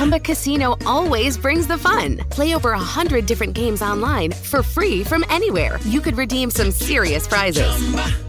Chumba Casino always brings the fun. Play over a hundred different games online for free from anywhere. You could redeem some serious prizes.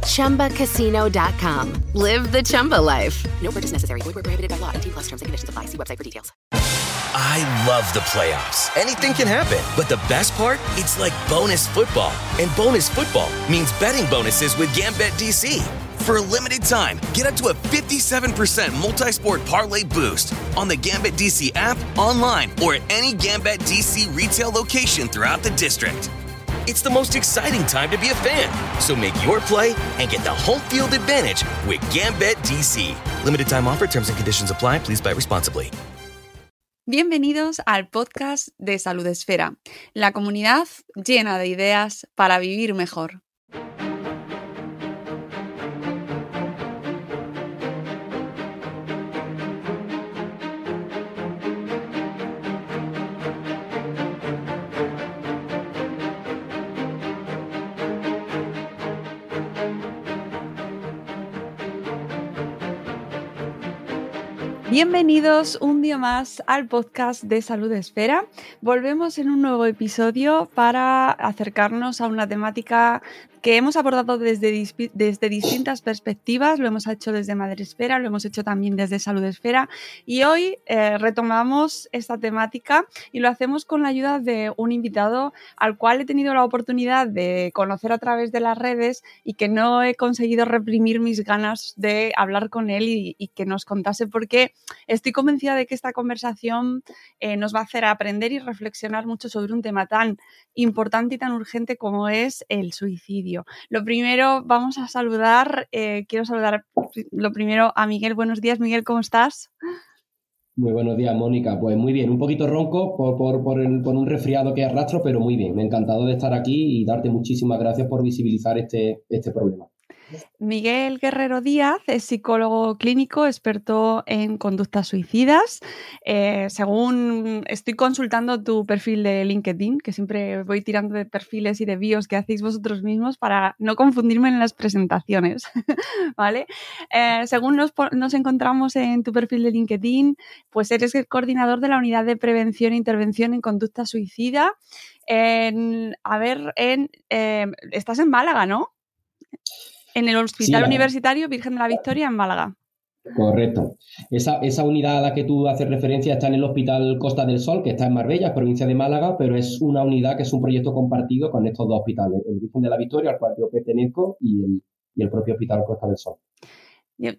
Chumba. ChumbaCasino.com. Live the Chumba life. No purchase necessary. Void where prohibited by law. T plus terms and conditions apply. See website for details. I love the playoffs. Anything can happen. But the best part? It's like bonus football. And bonus football means betting bonuses with Gambit DC. For a limited time, get up to a 57% multi sport parlay boost on the Gambit DC app, online, or at any Gambit DC retail location throughout the district. It's the most exciting time to be a fan. So make your play and get the home field advantage with Gambit DC. Limited time offer, terms and conditions apply. Please buy responsibly. Bienvenidos al podcast de Salud Esfera, la comunidad llena de ideas para vivir mejor. Bienvenidos un día más al podcast de Salud Esfera. Volvemos en un nuevo episodio para acercarnos a una temática que hemos abordado desde, desde distintas perspectivas, lo hemos hecho desde Madre Esfera, lo hemos hecho también desde Salud Esfera y hoy eh, retomamos esta temática y lo hacemos con la ayuda de un invitado al cual he tenido la oportunidad de conocer a través de las redes y que no he conseguido reprimir mis ganas de hablar con él y, y que nos contase porque estoy convencida de que esta conversación eh, nos va a hacer aprender y reflexionar mucho sobre un tema tan importante y tan urgente como es el suicidio. Lo primero, vamos a saludar, eh, quiero saludar lo primero a Miguel. Buenos días, Miguel, ¿cómo estás? Muy buenos días, Mónica. Pues muy bien, un poquito ronco por, por, por, un resfriado que arrastro, pero muy bien. Me encantado de estar aquí y darte muchísimas gracias por visibilizar este, este problema. Miguel Guerrero Díaz es psicólogo clínico, experto en conductas suicidas. Eh, según estoy consultando tu perfil de LinkedIn, que siempre voy tirando de perfiles y de bios que hacéis vosotros mismos para no confundirme en las presentaciones, ¿vale? Eh, según nos, encontramos en tu perfil de LinkedIn, pues eres el coordinador de la unidad de prevención e intervención en conducta suicida. A ver, en, eh, estás en Málaga, ¿no? En el Hospital Universitario Virgen de la Victoria en Málaga. Correcto. Esa, esa, unidad a la que tú haces referencia está en el Hospital Costa del Sol, que está en Marbella, provincia de Málaga, pero es una unidad que es un proyecto compartido con estos dos hospitales, el Virgen de la Victoria, al cual yo pertenezco, y el, y el propio Hospital Costa del Sol.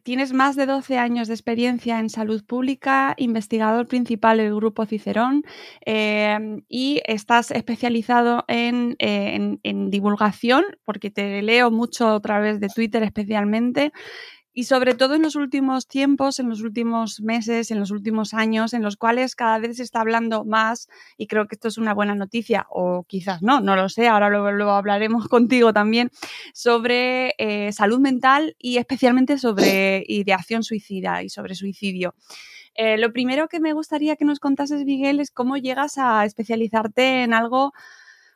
Tienes más de 12 años de experiencia en salud pública, investigador principal del Grupo Cicerón em, y estás especializado en, en, en, divulgación, porque te leo mucho a través de Twitter especialmente, y sobre todo en los últimos tiempos, en los últimos meses, en los últimos años, en los cuales cada vez se está hablando más, y creo que esto es una buena noticia, o quizás no, no lo sé, ahora lo, hablaremos contigo también, sobre eh, salud mental y especialmente sobre ideación suicida y sobre suicidio. Eh, lo primero que me gustaría que nos contases, Miguel, es cómo llegas a especializarte en algo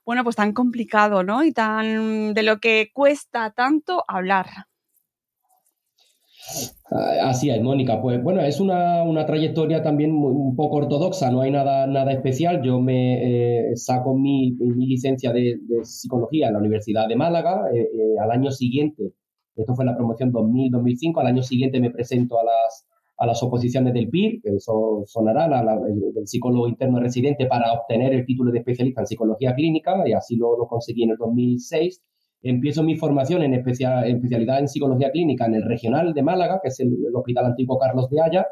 bueno, pues tan complicado, ¿no? Y tan de lo que cuesta tanto hablar. Ah, así es, Mónica. Pues bueno, es una, trayectoria también un poco ortodoxa, no hay nada, nada especial. Yo me eh, saco mi, licencia de, psicología en la Universidad de Málaga. Eh, eh, al año siguiente, esto fue la promoción 2000-2005, al año siguiente me presento a las, a las oposiciones del PIR, que eso sonará, la, el, psicólogo interno residente, para obtener el título de especialista en psicología clínica, y así lo, lo conseguí en el 2006 empiezo mi formación en especialidad en psicología clínica en el regional de Málaga, que es el, Hospital Antiguo Carlos de Haya,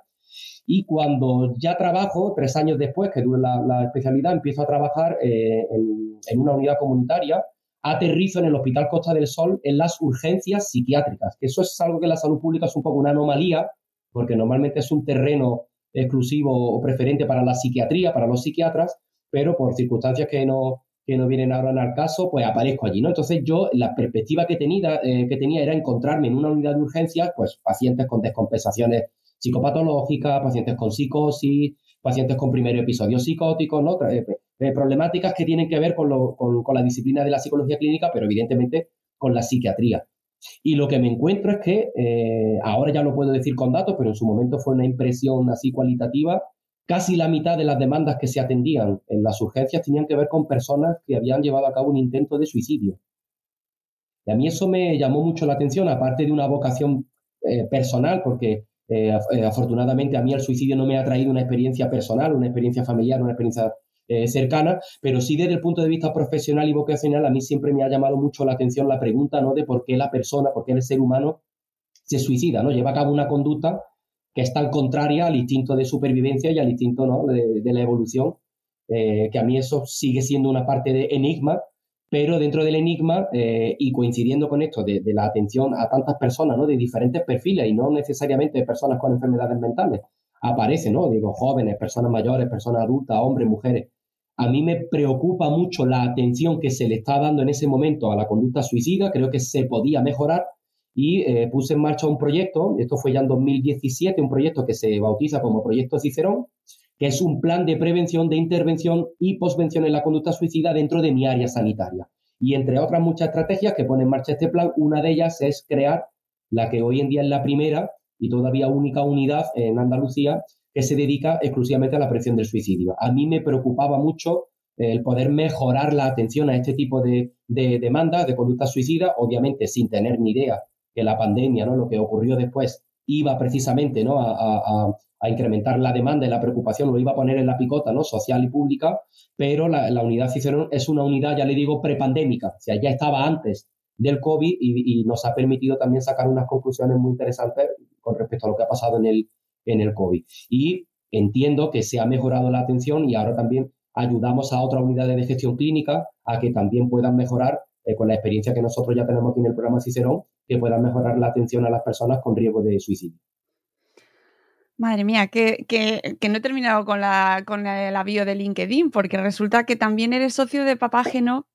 y cuando ya trabajo, tres años después que dura la, especialidad, empiezo a trabajar eh, en, una unidad comunitaria, aterrizo en el Hospital Costa del Sol en las urgencias psiquiátricas, eso es algo que la salud pública es un poco una anomalía, porque normalmente es un terreno exclusivo o preferente para la psiquiatría, para los psiquiatras, pero por circunstancias que no, que no vienen ahora el caso, pues aparezco allí, ¿no? Entonces yo, la perspectiva que tenía, eh, que tenía era encontrarme en una unidad de urgencias, pues pacientes con descompensaciones psicopatológicas, pacientes con psicosis, pacientes con primeros episodios psicóticos, ¿no? Eh, eh, problemáticas que tienen que ver con, con, la disciplina de la psicología clínica, pero evidentemente con la psiquiatría. Y lo que me encuentro es que, ahora ya lo puedo decir con datos, pero en su momento fue una impresión así cualitativa, casi la mitad de las demandas que se atendían en las urgencias tenían que ver con personas que habían llevado a cabo un intento de suicidio. Y a mí eso me llamó mucho la atención, aparte de una vocación eh, personal, porque eh, afortunadamente a mí el suicidio no me ha traído una experiencia personal, una experiencia familiar, una experiencia eh, cercana, pero sí desde el punto de vista profesional y vocacional, a mí siempre me ha llamado mucho la atención la pregunta ¿no? de por qué la persona, por qué el ser humano se suicida, ¿no? Lleva a cabo una conducta que es tan contraria al instinto de supervivencia y al instinto ¿no? de, la evolución, eh, que a mí eso sigue siendo una parte de enigma, pero dentro del enigma eh, y coincidiendo con esto de, de, la atención a tantas personas, ¿no? De diferentes perfiles y no necesariamente personas con enfermedades mentales, aparece, ¿no? Digo, jóvenes, personas mayores, personas adultas, hombres, mujeres. A mí me preocupa mucho la atención que se le está dando en ese momento a la conducta suicida, creo que se podía mejorar y eh, puse en marcha un proyecto, esto fue ya en 2017, un proyecto que se bautiza como Proyecto Cicerón, que es un plan de prevención, de intervención y posvención en la conducta suicida dentro de mi área sanitaria. Y entre otras muchas estrategias que pone en marcha este plan, una de ellas es crear la que hoy en día es la primera y todavía única unidad en Andalucía que se dedica exclusivamente a la prevención del suicidio. A mí me preocupaba mucho el poder mejorar la atención a este tipo de, demandas de conducta suicida, obviamente sin tener ni idea que la pandemia, ¿no? lo que ocurrió después, iba precisamente ¿no? a, incrementar la demanda y la preocupación, lo iba a poner en la picota ¿no? social y pública, pero la, unidad Cicerón es una unidad, ya le digo, prepandémica, o sea, ya estaba antes del COVID y, nos ha permitido también sacar unas conclusiones muy interesantes con respecto a lo que ha pasado en el, en el COVID. Y entiendo que se ha mejorado la atención y ahora también ayudamos a otras unidades de gestión clínica a que también puedan mejorar, eh, con la experiencia que nosotros ya tenemos aquí en el programa Cicerón, que puedan mejorar la atención a las personas con riesgo de suicidio. Madre mía, que, que, no he terminado con la, con el avión de LinkedIn, porque resulta que también eres socio de Papágeno,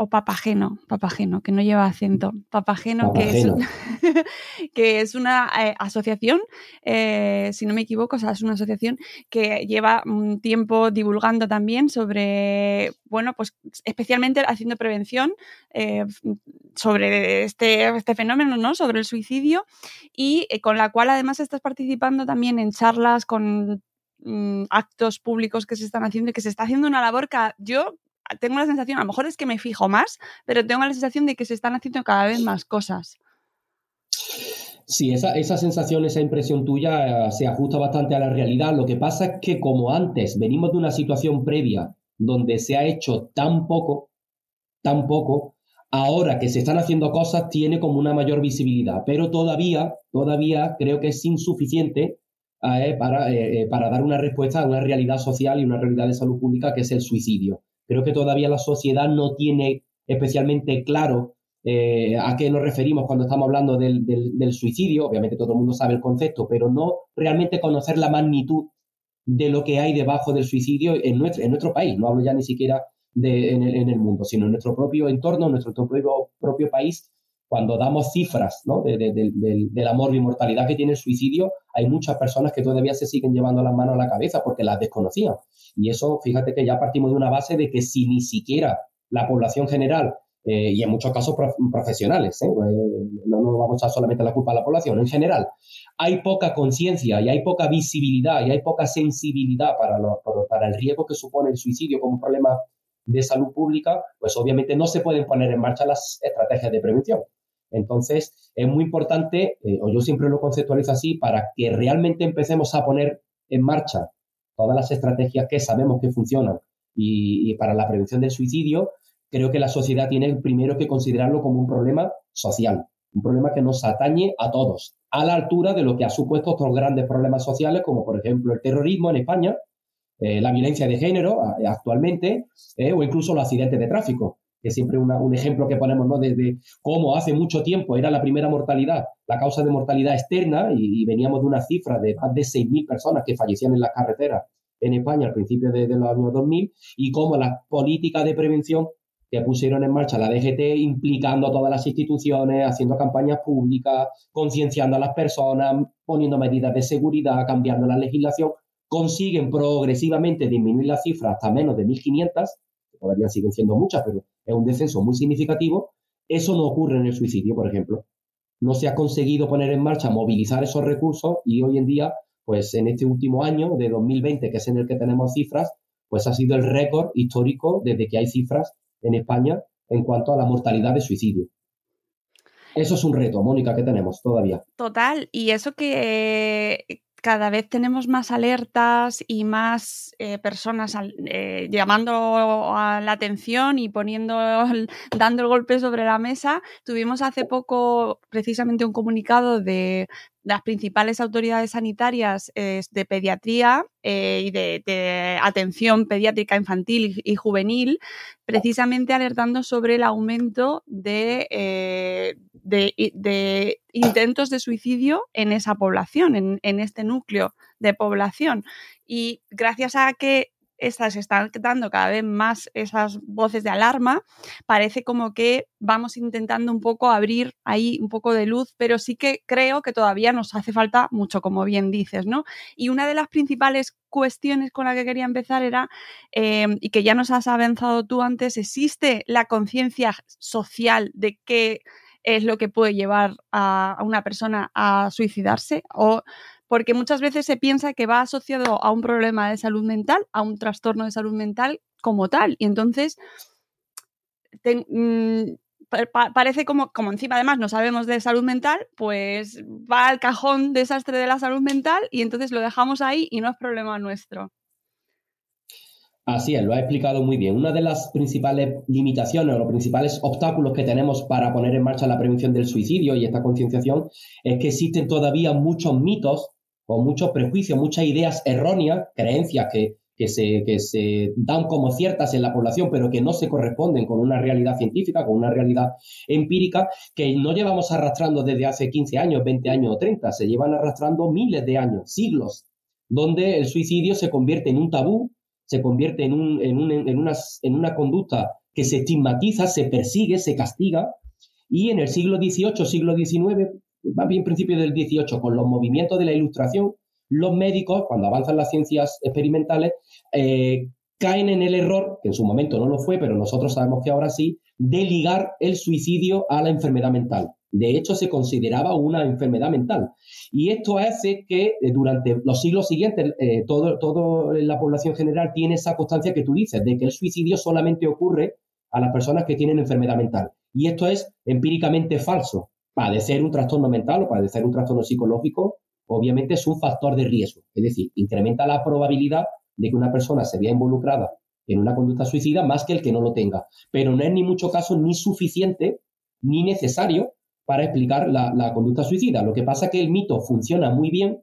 o papageno, papageno, que no lleva acento, papageno, Que, es, que es una eh, asociación, eh, si no me equivoco, o sea, es una asociación que lleva un tiempo divulgando también sobre, bueno, pues especialmente haciendo prevención eh, sobre este, este fenómeno, ¿no? Sobre el suicidio y con la cual además estás participando también en charlas con mm, actos públicos que se están haciendo y que se está haciendo una labor que yo tengo la sensación, a lo mejor es que me fijo más, pero tengo la sensación de que se están haciendo cada vez más cosas. Sí, esa, esa sensación, esa impresión tuya eh, se ajusta bastante a la realidad. Lo que pasa es que como antes venimos de una situación previa donde se ha hecho tan poco, tan poco, ahora que se están haciendo cosas tiene como una mayor visibilidad, pero todavía, todavía creo que es insuficiente eh, para, eh, para dar una respuesta a una realidad social y una realidad de salud pública que es el suicidio. Creo que todavía la sociedad no tiene especialmente claro eh, a qué nos referimos cuando estamos hablando del, suicidio. Obviamente todo el mundo sabe el concepto, pero no realmente conocer la magnitud de lo que hay debajo del suicidio en nuestro, en nuestro país. No hablo ya ni siquiera de, en, el, mundo, sino en nuestro propio entorno, en nuestro propio, propio país. Cuando damos cifras ¿no? de, del amor y mortalidad que tiene el suicidio, hay muchas personas que todavía se siguen llevando las manos a la cabeza porque las desconocían. Y eso, fíjate que ya partimos de una base de que si ni siquiera la población general, eh, y en muchos casos profesionales, ¿eh? Eh, no vamos a echar solamente la culpa a la población, en general, hay poca conciencia y hay poca visibilidad y hay poca sensibilidad para, para el riesgo que supone el suicidio como problema de salud pública, pues obviamente no se pueden poner en marcha las estrategias de prevención. Entonces, es muy importante, o yo siempre lo conceptualizo así, para que realmente empecemos a poner en marcha todas las estrategias que sabemos que funcionan y, para la prevención del suicidio, creo que la sociedad tiene primero que considerarlo como un problema social, un problema que nos atañe a todos, a la altura de lo que ha supuesto otros grandes problemas sociales, como por ejemplo el terrorismo en España, eh, la violencia de género actualmente, eh, o incluso los accidentes de tráfico, que siempre un ejemplo que ponemos, ¿no? Desde cómo hace mucho tiempo era la primera mortalidad, la causa de mortalidad externa, y, veníamos de una cifra de más de 6.000 personas que fallecían en las carreteras en España al principio de, los años 2000, y cómo las políticas de prevención que pusieron en marcha la DGT, implicando a todas las instituciones, haciendo campañas públicas, concienciando a las personas, poniendo medidas de seguridad, cambiando la legislación, consiguen progresivamente disminuir la cifra hasta menos de 1.500, que todavía siguen siendo muchas, pero es un descenso muy significativo, eso no ocurre en el suicidio, por ejemplo. No se ha conseguido poner en marcha, movilizar esos recursos y hoy en día, pues en este último año de 2020, que es en el que tenemos cifras, pues ha sido el récord histórico desde que hay cifras en España en cuanto a la mortalidad de suicidio. Eso es un reto, Mónica, que tenemos todavía. Total, y eso que cada vez tenemos más alertas y más eh, personas eh, llamando a la atención y poniendo, dando el golpe sobre la mesa. Tuvimos hace poco precisamente un comunicado de las principales autoridades sanitarias de pediatría eh, y de, atención pediátrica infantil y, juvenil, precisamente alertando sobre el aumento de, de, intentos de suicidio en esa población, en este núcleo de población. Y gracias a que estas están dando cada vez más esas voces de alarma, parece como que vamos intentando un poco abrir ahí un poco de luz, pero sí que creo que todavía nos hace falta mucho, como bien dices, ¿no? Y una de las principales cuestiones con la que quería empezar era, em, y que ya nos has avanzado tú antes, ¿existe la conciencia social de qué es lo que puede llevar a, a una persona a suicidarse? ¿O porque muchas veces se piensa que va asociado a un problema de salud mental, a un trastorno de salud mental como tal. Y entonces mm, parece como, como encima además no sabemos de salud mental, pues va al cajón desastre de la salud mental y entonces lo dejamos ahí y no es problema nuestro. Así es, lo ha explicado muy bien. Una de las principales limitaciones o los principales obstáculos que tenemos para poner en marcha la prevención del suicidio y esta concienciación es que existen todavía muchos mitos o muchos prejuicios, muchas ideas erróneas, creencias que, se, que se dan como ciertas en la población, pero que no se corresponden con una realidad científica, con una realidad empírica, que no llevamos arrastrando desde hace 15 años, 20 años o 30, se llevan arrastrando miles de años, siglos, donde el suicidio se convierte en un tabú, se convierte en, un, en, un, una, en una conducta que se estigmatiza, se persigue, se castiga, y en el siglo XVIII, siglo XIX, más bien principio del 18, con los movimientos de la ilustración, los médicos, cuando avanzan las ciencias experimentales, eh, caen en el error, que en su momento no lo fue, pero nosotros sabemos que ahora sí, de ligar el suicidio a la enfermedad mental. De hecho, se consideraba una enfermedad mental. Y esto hace que eh, durante los siglos siguientes eh, todo la población general tiene esa constancia que tú dices, de que el suicidio solamente ocurre a las personas que tienen enfermedad mental. Y esto es empíricamente falso padecer un trastorno mental o padecer un trastorno psicológico, obviamente es un factor de riesgo. Es decir, incrementa la probabilidad de que una persona se vea involucrada en una conducta suicida más que el que no lo tenga. Pero no es ni mucho caso ni suficiente ni necesario para explicar la, la conducta suicida. Lo que pasa es que el mito funciona muy bien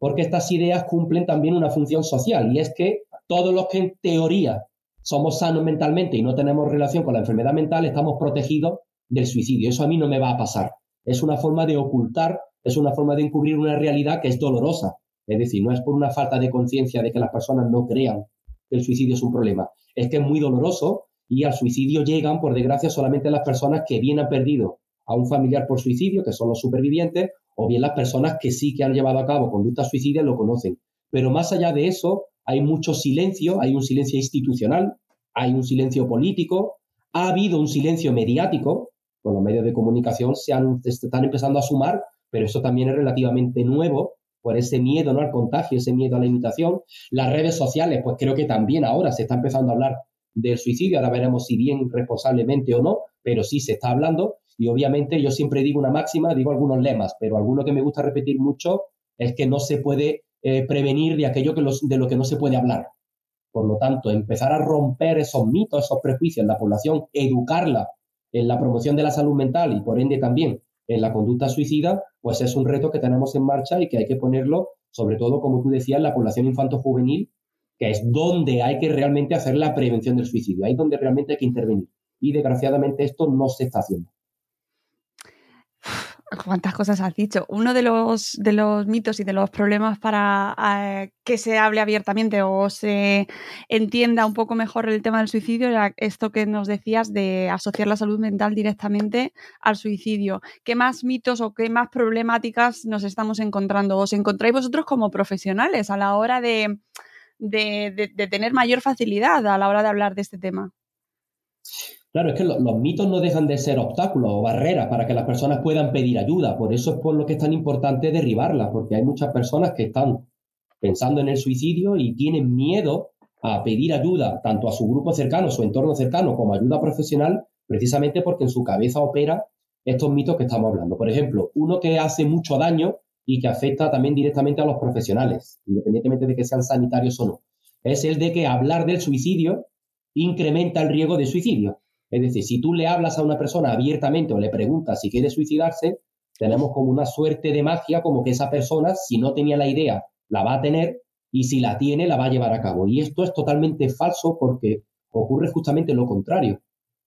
porque estas ideas cumplen también una función social y es que todos los que en teoría somos sanos mentalmente y no tenemos relación con la enfermedad mental estamos protegidos del suicidio. Eso a mí no me va a pasar es una forma de ocultar, es una forma de encubrir una realidad que es dolorosa. Es decir, no es por una falta de conciencia de que las personas no crean que el suicidio es un problema, es que es muy doloroso y al suicidio llegan, por desgracia, solamente las personas que bien han perdido a un familiar por suicidio, que son los supervivientes, o bien las personas que sí que han llevado a cabo conductas suicidas lo conocen. Pero más allá de eso, hay mucho silencio, hay un silencio institucional, hay un silencio político, ha habido un silencio mediático, con los medios de comunicación se, han, están empezando a sumar, pero eso también es relativamente nuevo por ese miedo ¿no? al contagio, ese miedo a la imitación. Las redes sociales, pues creo que también ahora se está empezando a hablar del suicidio, ahora veremos si bien responsablemente o no, pero sí se está hablando. Y obviamente yo siempre digo una máxima, digo algunos lemas, pero alguno que me gusta repetir mucho es que no se puede eh, prevenir de aquello que de lo que no se puede hablar. Por lo tanto, empezar a romper esos mitos, esos prejuicios en la población, educarla en la promoción de la salud mental y por ende también en la conducta suicida, pues es un reto que tenemos en marcha y que hay que ponerlo, sobre todo, como tú decías, en la población infanto-juvenil, que es donde hay que realmente hacer la prevención del suicidio, ahí es donde realmente hay que intervenir. Y desgraciadamente esto no se está haciendo. Cuántas cosas has dicho. Uno de los, de los mitos y de los problemas para eh, que se hable abiertamente o se entienda un poco mejor el tema del suicidio era esto que nos decías de asociar la salud mental directamente al suicidio. ¿Qué más mitos o qué más problemáticas nos estamos encontrando? ¿Os encontráis vosotros como profesionales a la hora de, de tener mayor facilidad a la hora de hablar de este tema? Claro, es que los mitos no dejan de ser obstáculos o barreras para que las personas puedan pedir ayuda. Por eso es por lo que es tan importante derribarlas, porque hay muchas personas que están pensando en el suicidio y tienen miedo a pedir ayuda tanto a su grupo cercano, su entorno cercano, como ayuda profesional, precisamente porque en su cabeza opera estos mitos que estamos hablando. Por ejemplo, uno que hace mucho daño y que afecta también directamente a los profesionales, independientemente de que sean sanitarios o no, es el de que hablar del suicidio incrementa el riesgo de suicidio. Es decir, si tú le hablas a una persona abiertamente o le preguntas si quiere suicidarse, tenemos como una suerte de magia, como que esa persona, si no tenía la idea, la va a tener y si la tiene, la va a llevar a cabo. Y esto es totalmente falso porque ocurre justamente lo contrario.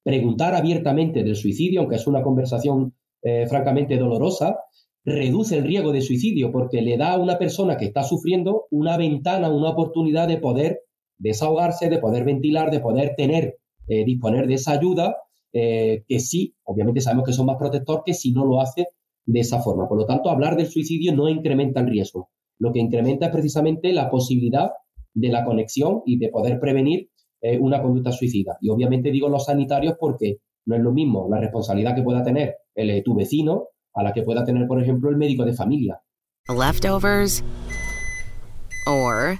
Preguntar abiertamente del suicidio, aunque es una conversación eh, francamente dolorosa, reduce el riesgo de suicidio porque le da a una persona que está sufriendo una ventana, una oportunidad de poder desahogarse, de poder ventilar, de poder tener eh, disponer de esa ayuda, eh, que sí, obviamente sabemos que son más protector que si no lo hace de esa forma. Por lo tanto, hablar del suicidio no incrementa el riesgo. Lo que incrementa es precisamente la posibilidad de la conexión y de poder prevenir eh, una conducta suicida. Y obviamente digo los sanitarios porque no es lo mismo la responsabilidad que pueda tener el, tu vecino a la que pueda tener, por ejemplo, el médico de familia. Leftovers or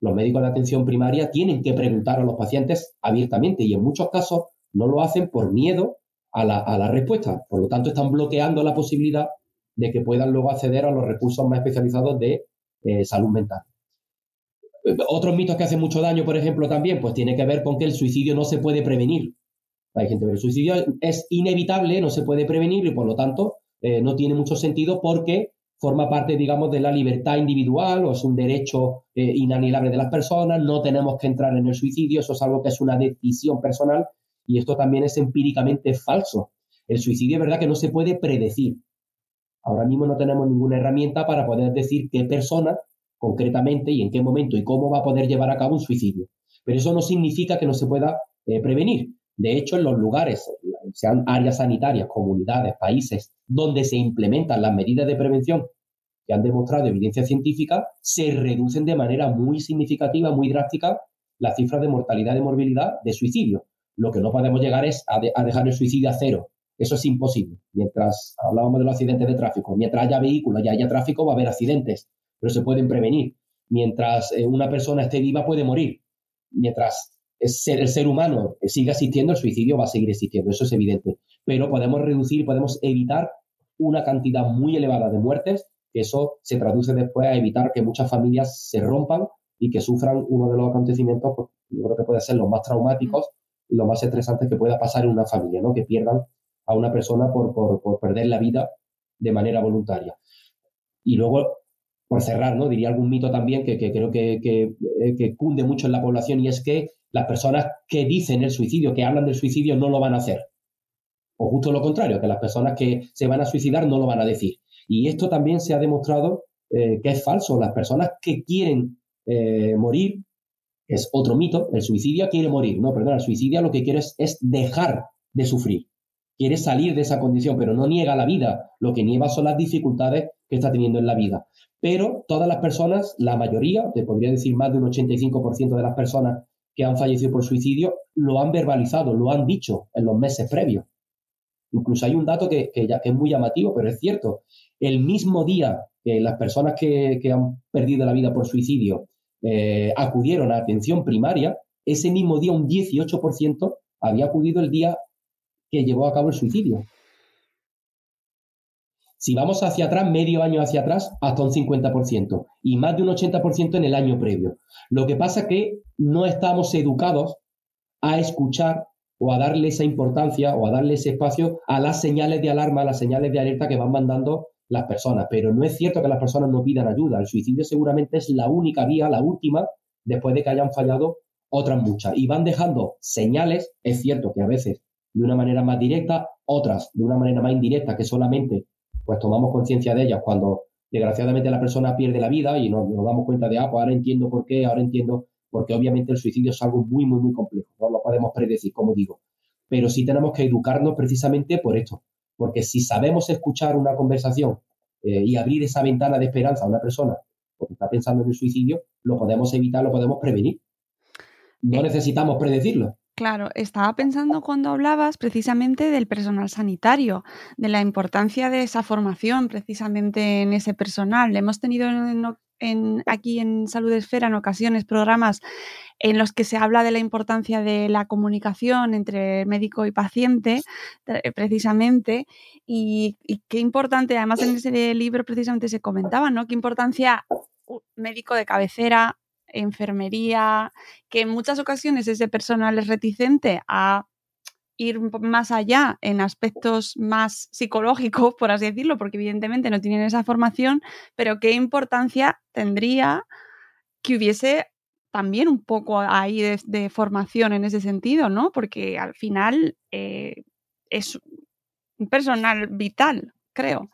Los médicos de atención primaria tienen que preguntar a los pacientes abiertamente y en muchos casos no lo hacen por miedo a la, respuesta. Por lo tanto, están bloqueando la posibilidad de que puedan luego acceder a los recursos más especializados de eh, salud mental. Otros mitos que hacen mucho daño, por ejemplo, también, pues tiene que ver con que el suicidio no se puede prevenir. Hay gente que el suicidio es inevitable, no se puede prevenir y por lo tanto eh, no tiene mucho sentido porque forma parte, digamos, de la libertad individual o es un derecho eh, inanilable de las personas, no tenemos que entrar en el suicidio, eso es algo que es una decisión personal y esto también es empíricamente falso. El suicidio es verdad que no se puede predecir. Ahora mismo no tenemos ninguna herramienta para poder decir qué persona concretamente y en qué momento y cómo va a poder llevar a cabo un suicidio. Pero eso no significa que no se pueda eh, prevenir. De hecho, en los lugares, sean áreas sanitarias, comunidades, países, donde se implementan las medidas de prevención que han demostrado evidencia científica, se reducen de manera muy significativa, muy drástica, las cifras de mortalidad y morbilidad de suicidio. Lo que no podemos llegar es a, dejar el suicidio a cero. Eso es imposible. Mientras hablábamos de los accidentes de tráfico, mientras haya vehículos y haya tráfico, va a haber accidentes, pero se pueden prevenir. Mientras eh, una persona esté viva, puede morir. Mientras ser, el ser humano siga existiendo, el suicidio va a seguir existiendo, eso es evidente. Pero podemos reducir, podemos evitar una cantidad muy elevada de muertes, que eso se traduce después a evitar que muchas familias se rompan y que sufran uno de los acontecimientos, pues, yo creo que puede ser los más traumáticos y los más estresantes que pueda pasar en una familia, ¿no? Que pierdan a una persona por, por, perder la vida de manera voluntaria. Y luego, por cerrar, ¿no? Diría algún mito también que, que creo que, que, eh, que, cunde mucho en la población y es que las personas que dicen el suicidio, que hablan del suicidio, no lo van a hacer. O justo lo contrario, que las personas que se van a suicidar no lo van a decir. Y esto también se ha demostrado eh, que es falso. Las personas que quieren eh, morir, es otro mito, el suicidio quiere morir. No, perdón, el suicidio lo que quiere es, es dejar de sufrir. Quiere salir de esa condición, pero no niega la vida. Lo que niega son las dificultades que está teniendo en la vida. Pero todas las personas, la mayoría, te podría decir más de un 85% de las personas que han fallecido por suicidio lo han verbalizado, lo han dicho en los meses previos. Incluso hay un dato que, ya, es muy llamativo, pero es cierto. El mismo día que las personas que, han perdido la vida por suicidio eh, acudieron a atención primaria, ese mismo día un 18% había acudido el día que llevó a cabo el suicidio. Si vamos hacia atrás, medio año hacia atrás, hasta un 50% y más de un 80% en el año previo. Lo que pasa es que no estamos educados a escuchar o a darle esa importancia o a darle ese espacio a las señales de alarma, a las señales de alerta que van mandando las personas. Pero no es cierto que las personas no pidan ayuda. El suicidio seguramente es la única vía, la última, después de que hayan fallado otras muchas. Y van dejando señales, es cierto que a veces de una manera más directa, otras de una manera más indirecta, que solamente pues tomamos conciencia de ellas cuando desgraciadamente la persona pierde la vida y nos, damos cuenta de, ah, pues ahora entiendo por qué, ahora entiendo, porque obviamente el suicidio es algo muy, muy, muy complejo, no lo podemos predecir, como digo. Pero sí tenemos que educarnos precisamente por esto, porque si sabemos escuchar una conversación eh, y abrir esa ventana de esperanza a una persona porque está pensando en el suicidio, lo podemos evitar, lo podemos prevenir. No eh, necesitamos predecirlo. Claro, estaba pensando cuando hablabas precisamente del personal sanitario, de la importancia de esa formación precisamente en ese personal. Hemos tenido aquí en Salud Esfera en ocasiones programas en los que se habla de la importancia de la comunicación entre médico y paciente, precisamente, y, y qué importante, además en ese libro precisamente se comentaba, ¿no? Qué importancia médico de cabecera, enfermería, que en muchas ocasiones ese personal es reticente a ir más allá en aspectos más psicológicos, por así decirlo, porque evidentemente no tienen esa formación, pero qué importancia tendría que hubiese también un poco ahí de, formación en ese sentido, ¿no? Porque al final eh, es un personal vital, creo.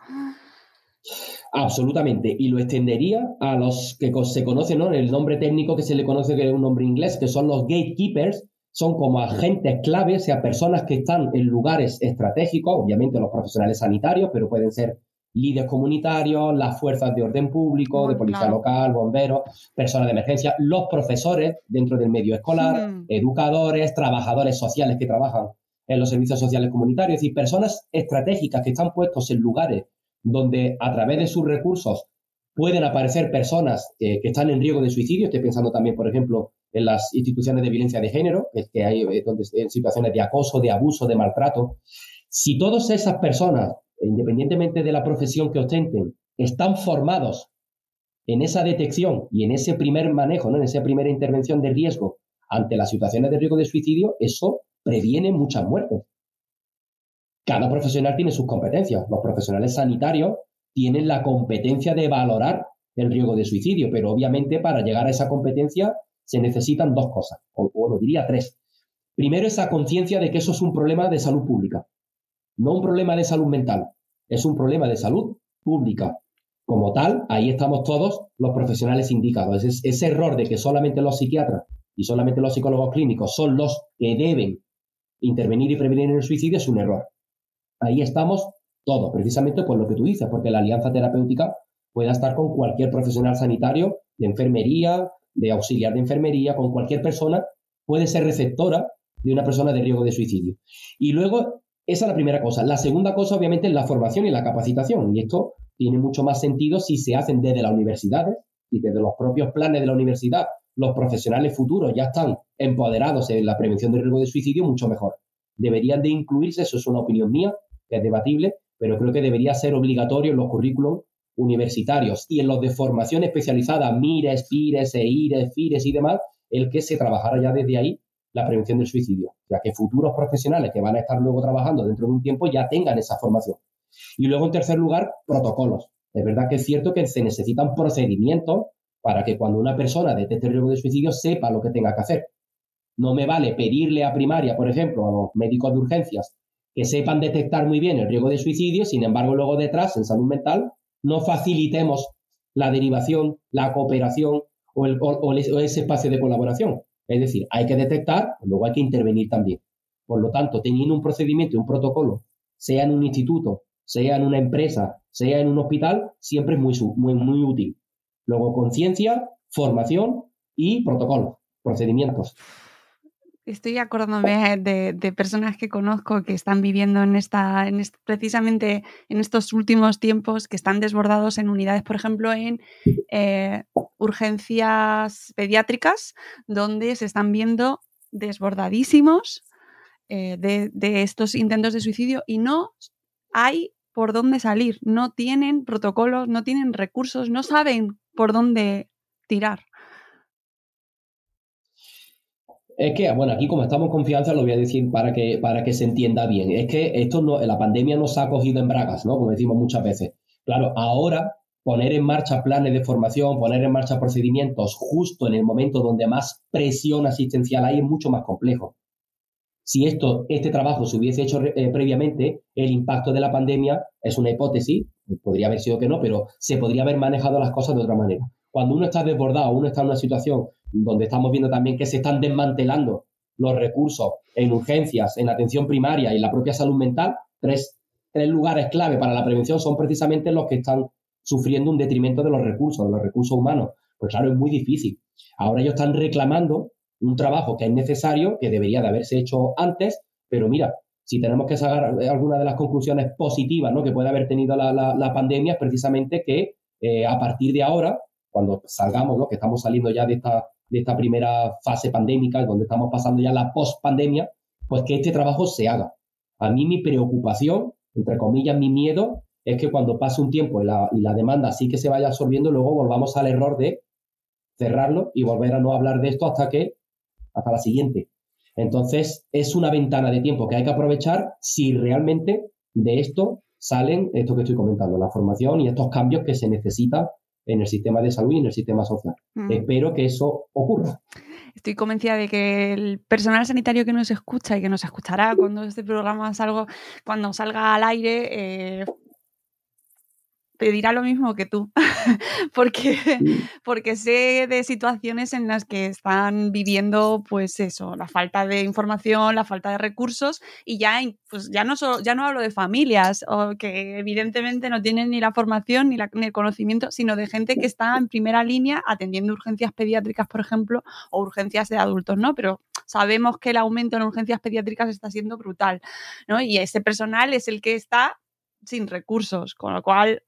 Absolutamente. Y lo extendería a los que se conocen, ¿no? El nombre técnico que se le conoce que es un nombre inglés, que son los gatekeepers, son como agentes claves, o sea, personas que están en lugares estratégicos, obviamente los profesionales sanitarios, pero pueden ser líderes comunitarios, las fuerzas de orden público, de policía local, bomberos, personas de emergencia, los profesores dentro del medio escolar, educadores, trabajadores sociales que trabajan en los servicios sociales comunitarios, es decir, personas estratégicas que están puestos en lugares donde a través de sus recursos pueden aparecer personas que están en riesgo de suicidio. Estoy pensando también, por ejemplo, en las instituciones de violencia de género, que hay eh, donde, en situaciones de acoso, de abuso, de maltrato. Si todas esas personas, independientemente de la profesión que ostenten, están formados en esa detección y en ese primer manejo, ¿no? en esa primera intervención de riesgo ante las situaciones de riesgo de suicidio, eso previene muchas muertes cada profesional tiene sus competencias. Los profesionales sanitarios tienen la competencia de valorar el riesgo de suicidio, pero obviamente para llegar a esa competencia se necesitan dos cosas, o, lo diría tres. Primero, esa conciencia de que eso es un problema de salud pública, no un problema de salud mental, es un problema de salud pública. Como tal, ahí estamos todos los profesionales indicados. ese error de que solamente los psiquiatras y solamente los psicólogos clínicos son los que deben intervenir y prevenir el suicidio es un error. Ahí estamos todos, precisamente por lo que tú dices, porque la alianza terapéutica puede estar con cualquier profesional sanitario, de enfermería, de auxiliar de enfermería, con cualquier persona, puede ser receptora de una persona de riesgo de suicidio. Y luego, esa es la primera cosa. La segunda cosa, obviamente, es la formación y la capacitación. Y esto tiene mucho más sentido si se hacen desde las universidades y desde los propios planes de la universidad. Los profesionales futuros ya están empoderados en la prevención del riesgo de suicidio, mucho mejor. Deberían de incluirse, eso es una opinión mía, que es debatible, pero creo que debería ser obligatorio en los currículums universitarios y en los de formación especializada, MIRES, PIRES, EIRES, FIRES y demás, el que se trabajara ya desde ahí la prevención del suicidio, ya que futuros profesionales que van a estar luego trabajando dentro de un tiempo ya tengan esa formación. Y luego, en tercer lugar, protocolos. Es verdad que es cierto que se necesitan procedimientos para que cuando una persona detecte el riesgo de suicidio sepa lo que tenga que hacer. No me vale pedirle a primaria, por ejemplo, a los médicos de urgencias que sepan detectar muy bien el riesgo de suicidio, sin embargo, luego detrás, en salud mental, no facilitemos la derivación, la cooperación o, el, ese espacio de colaboración. Es decir, hay que detectar, luego hay que intervenir también. Por lo tanto, teniendo un procedimiento, un protocolo, sea en un instituto, sea en una empresa, sea en un hospital, siempre es muy, muy, muy útil. Luego, conciencia, formación y protocolos, procedimientos estoy acordándome de, personas que conozco que están viviendo en esta, en precisamente en estos últimos tiempos, que están desbordados en unidades, por ejemplo, en eh, urgencias pediátricas, donde se están viendo desbordadísimos eh, de estos intentos de suicidio y no hay por dónde salir, no tienen protocolos, no tienen recursos, no saben por dónde tirar. Es que, bueno, aquí como estamos en confianza, lo voy a decir para que, para que se entienda bien. Es que esto no, la pandemia nos ha cogido en bragas, ¿no? Como decimos muchas veces. Claro, ahora poner en marcha planes de formación, poner en marcha procedimientos justo en el momento donde más presión asistencial hay es mucho más complejo. Si esto, este trabajo se hubiese hecho eh, previamente, el impacto de la pandemia es una hipótesis, podría haber sido que no, pero se podría haber manejado las cosas de otra manera. Cuando uno está desbordado, uno está en una situación donde estamos viendo también que se están desmantelando los recursos en urgencias, en atención primaria y en la propia salud mental, tres, tres lugares clave para la prevención son precisamente los que están sufriendo un detrimento de los recursos, de los recursos humanos. Pues claro, es muy difícil. Ahora ellos están reclamando un trabajo que es necesario, que debería de haberse hecho antes, pero mira, si tenemos que sacar alguna de las conclusiones positivas ¿no? que puede haber tenido la, pandemia, es precisamente que eh, a partir de ahora, cuando salgamos, ¿no? que estamos saliendo ya de esta, de esta primera fase pandémica, donde estamos pasando ya la post-pandemia, pues que este trabajo se haga. A mí mi preocupación, entre comillas, mi miedo, es que cuando pase un tiempo y la, y la demanda sí que se vaya absorbiendo, luego volvamos al error de cerrarlo y volver a no hablar de esto hasta que hasta la siguiente. Entonces, es una ventana de tiempo que hay que aprovechar si realmente de esto salen esto que estoy comentando, la formación y estos cambios que se necesitan en el sistema de salud y en el sistema social. Mm. Espero que eso ocurra. Estoy convencida de que el personal sanitario que nos escucha y que nos escuchará cuando este programa salga, cuando salga al aire, eh, pedirá lo mismo que tú, porque, porque sé de situaciones en las que están viviendo, pues eso, la falta de información, la falta de recursos, y ya, pues ya, no, ya no hablo de familias, o que evidentemente no tienen ni la formación ni, ni el conocimiento, sino de gente que está en primera línea atendiendo urgencias pediátricas, por ejemplo, o urgencias de adultos, ¿no? Pero sabemos que el aumento en urgencias pediátricas está siendo brutal, ¿no? Y ese personal es el que está sin recursos, con lo cual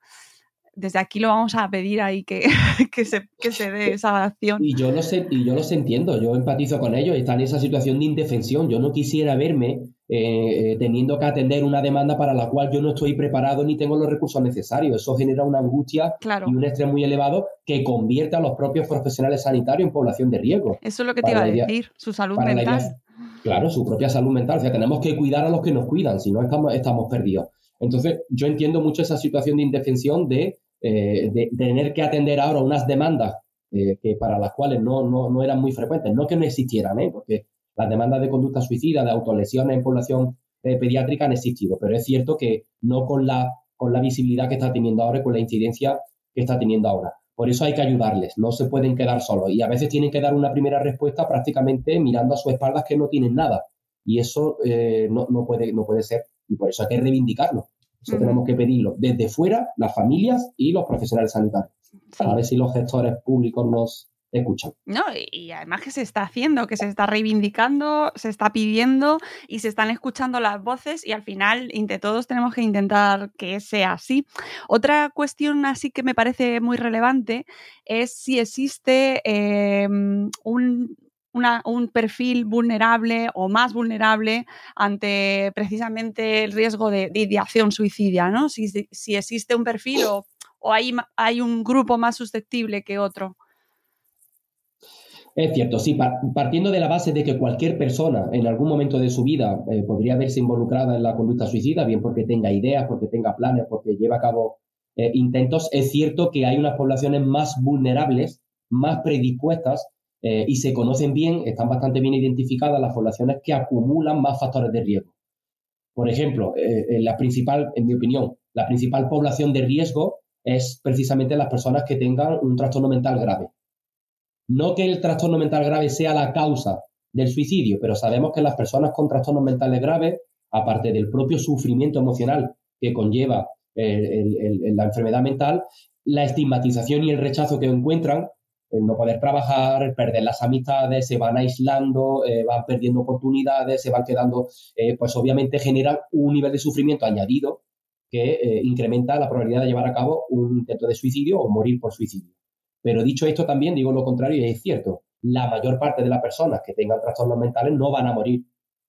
desde aquí lo vamos a pedir ahí que, que, se, que se dé esa acción. Y yo, lo sé, y yo los entiendo, yo empatizo con ellos, están en esa situación de indefensión. Yo no quisiera verme eh, eh, teniendo que atender una demanda para la cual yo no estoy preparado ni tengo los recursos necesarios. Eso genera una angustia y un estrés muy elevado que convierte a los propios profesionales sanitarios en población de riesgo. Eso es lo que te iba a decir, su salud mental. claro, su propia salud mental. O sea, tenemos que cuidar a los que nos cuidan, si no estamos, estamos perdidos. Entonces, yo entiendo mucho esa situación de indefensión de eh, de, tener que atender ahora unas demandas eh, que para las cuales no, no, no, eran muy frecuentes, no que no existieran, ¿eh? porque las demandas de conducta suicida, de autolesiones en población pediátrica han existido, pero es cierto que no con la, con la visibilidad que está teniendo ahora y con la incidencia que está teniendo ahora. Por eso hay que ayudarles, no se pueden quedar solos. Y a veces tienen que dar una primera respuesta prácticamente mirando a sus espaldas que no tienen nada. Y eso no, no, puede, no puede ser y por eso hay que reivindicarlo. Eso tenemos que pedirlo desde fuera, las familias y los profesionales sanitarios. A ver si los gestores públicos nos escuchan. No, y además que se está haciendo, que se está reivindicando, se está pidiendo y se están escuchando las voces y al final entre todos tenemos que intentar que sea así. Otra cuestión así que me parece muy relevante es si existe eh, un, un perfil vulnerable o más vulnerable ante precisamente el riesgo de, ideación suicidia, ¿no? Si, existe un perfil o, hay, hay, un grupo más susceptible que otro. Es cierto, sí, partiendo de la base de que cualquier persona en algún momento de su vida eh, podría verse involucrada en la conducta suicida, bien porque tenga ideas, porque tenga planes, porque lleva a cabo eh, intentos, es cierto que hay unas poblaciones más vulnerables, más predispuestas eh, y se conocen bien, están bastante bien identificadas las poblaciones que acumulan más factores de riesgo. Por ejemplo, eh, la principal, en mi opinión, la principal población de riesgo es precisamente las personas que tengan un trastorno mental grave. No que el trastorno mental grave sea la causa del suicidio, pero sabemos que las personas con trastornos mentales graves, aparte del propio sufrimiento emocional que conlleva eh, la enfermedad mental, la estigmatización y el rechazo que encuentran el no poder trabajar, perder las amistades, se van aislando, eh, van perdiendo oportunidades, se van quedando, eh, pues obviamente genera un nivel de sufrimiento añadido que eh, incrementa la probabilidad de llevar a cabo un intento de suicidio o morir por suicidio. Pero dicho esto también digo lo contrario y es cierto, la mayor parte de las personas que tengan trastornos mentales no van a morir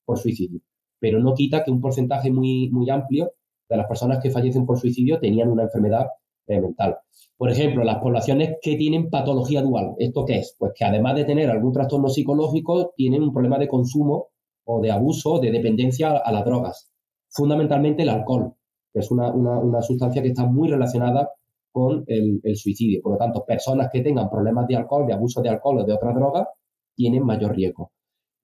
por suicidio, pero no quita que un porcentaje muy, muy amplio de las personas que fallecen por suicidio tenían una enfermedad mental. Por ejemplo, las poblaciones que tienen patología dual. ¿Esto qué es? Pues que además de tener algún trastorno psicológico, tienen un problema de consumo o de abuso, de dependencia a las drogas. Fundamentalmente el alcohol, que es una, sustancia que está muy relacionada con el, el, suicidio. Por lo tanto, personas que tengan problemas de alcohol, de abuso de alcohol o de otras drogas, tienen mayor riesgo.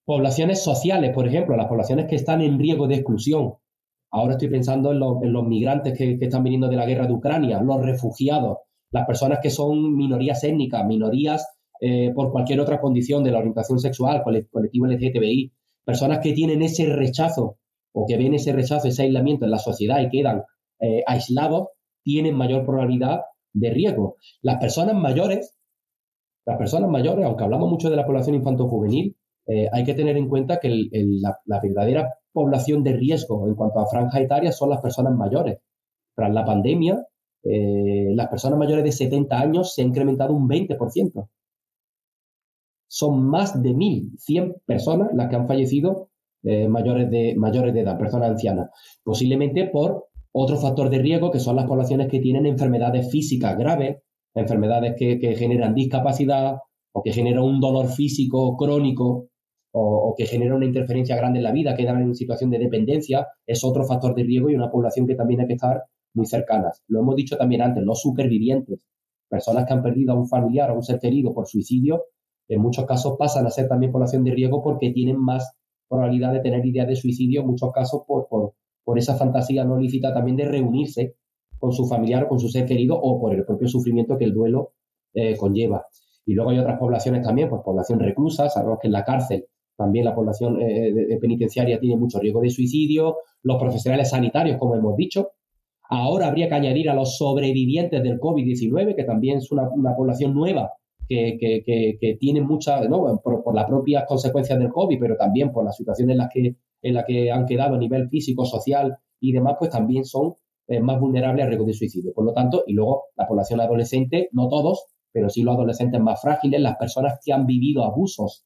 Poblaciones sociales, por ejemplo, las poblaciones que están en riesgo de exclusión. Ahora estoy pensando en, los migrantes que, están viniendo de la guerra de Ucrania, los refugiados, las personas que son minorías étnicas, minorías eh, por cualquier otra condición de la orientación sexual, colectivo LGTBI, personas que tienen ese rechazo o que ven ese rechazo, ese aislamiento en la sociedad y quedan eh, aislados, tienen mayor probabilidad de riesgo. Las personas mayores, las personas mayores, aunque hablamos mucho de la población infanto-juvenil, eh, hay que tener en cuenta que la, verdadera población de riesgo en cuanto a franja etaria son las personas mayores. Tras la pandemia, eh, las personas mayores de 70 años se han incrementado un 20%. Son más de 1.100 personas las que han fallecido eh, mayores, de, mayores de edad, personas ancianas. Posiblemente por otro factor de riesgo que son las poblaciones que tienen enfermedades físicas graves, enfermedades que generan discapacidad o que generan un dolor físico crónico o, que genera una interferencia grande en la vida, quedan en situación de dependencia, es otro factor de riesgo y una población que también hay que estar muy cercanas. Lo hemos dicho también antes, los supervivientes, personas que han perdido a un familiar o a un ser querido por suicidio, en muchos casos pasan a ser también población de riesgo porque tienen más probabilidad de tener ideas de suicidio, en muchos casos por, por, esa fantasía no lícita también de reunirse con su familiar o con su ser querido o por el propio sufrimiento que el duelo eh, conlleva. Y luego hay otras poblaciones también, pues población reclusa, sabemos que en la cárcel también la población eh, penitenciaria tiene mucho riesgo de suicidio, los profesionales sanitarios, como hemos dicho. Ahora habría que añadir a los sobrevivientes del COVID-19, que también es una, población nueva que, que, tiene muchas, ¿no? por, las propias consecuencias del COVID, pero también por la situación en la que, en que han quedado a nivel físico, social y demás, pues también son eh, más vulnerables al riesgo de suicidio. Por lo tanto, y luego la población adolescente, no todos, pero sí los adolescentes más frágiles, las personas que han vivido abusos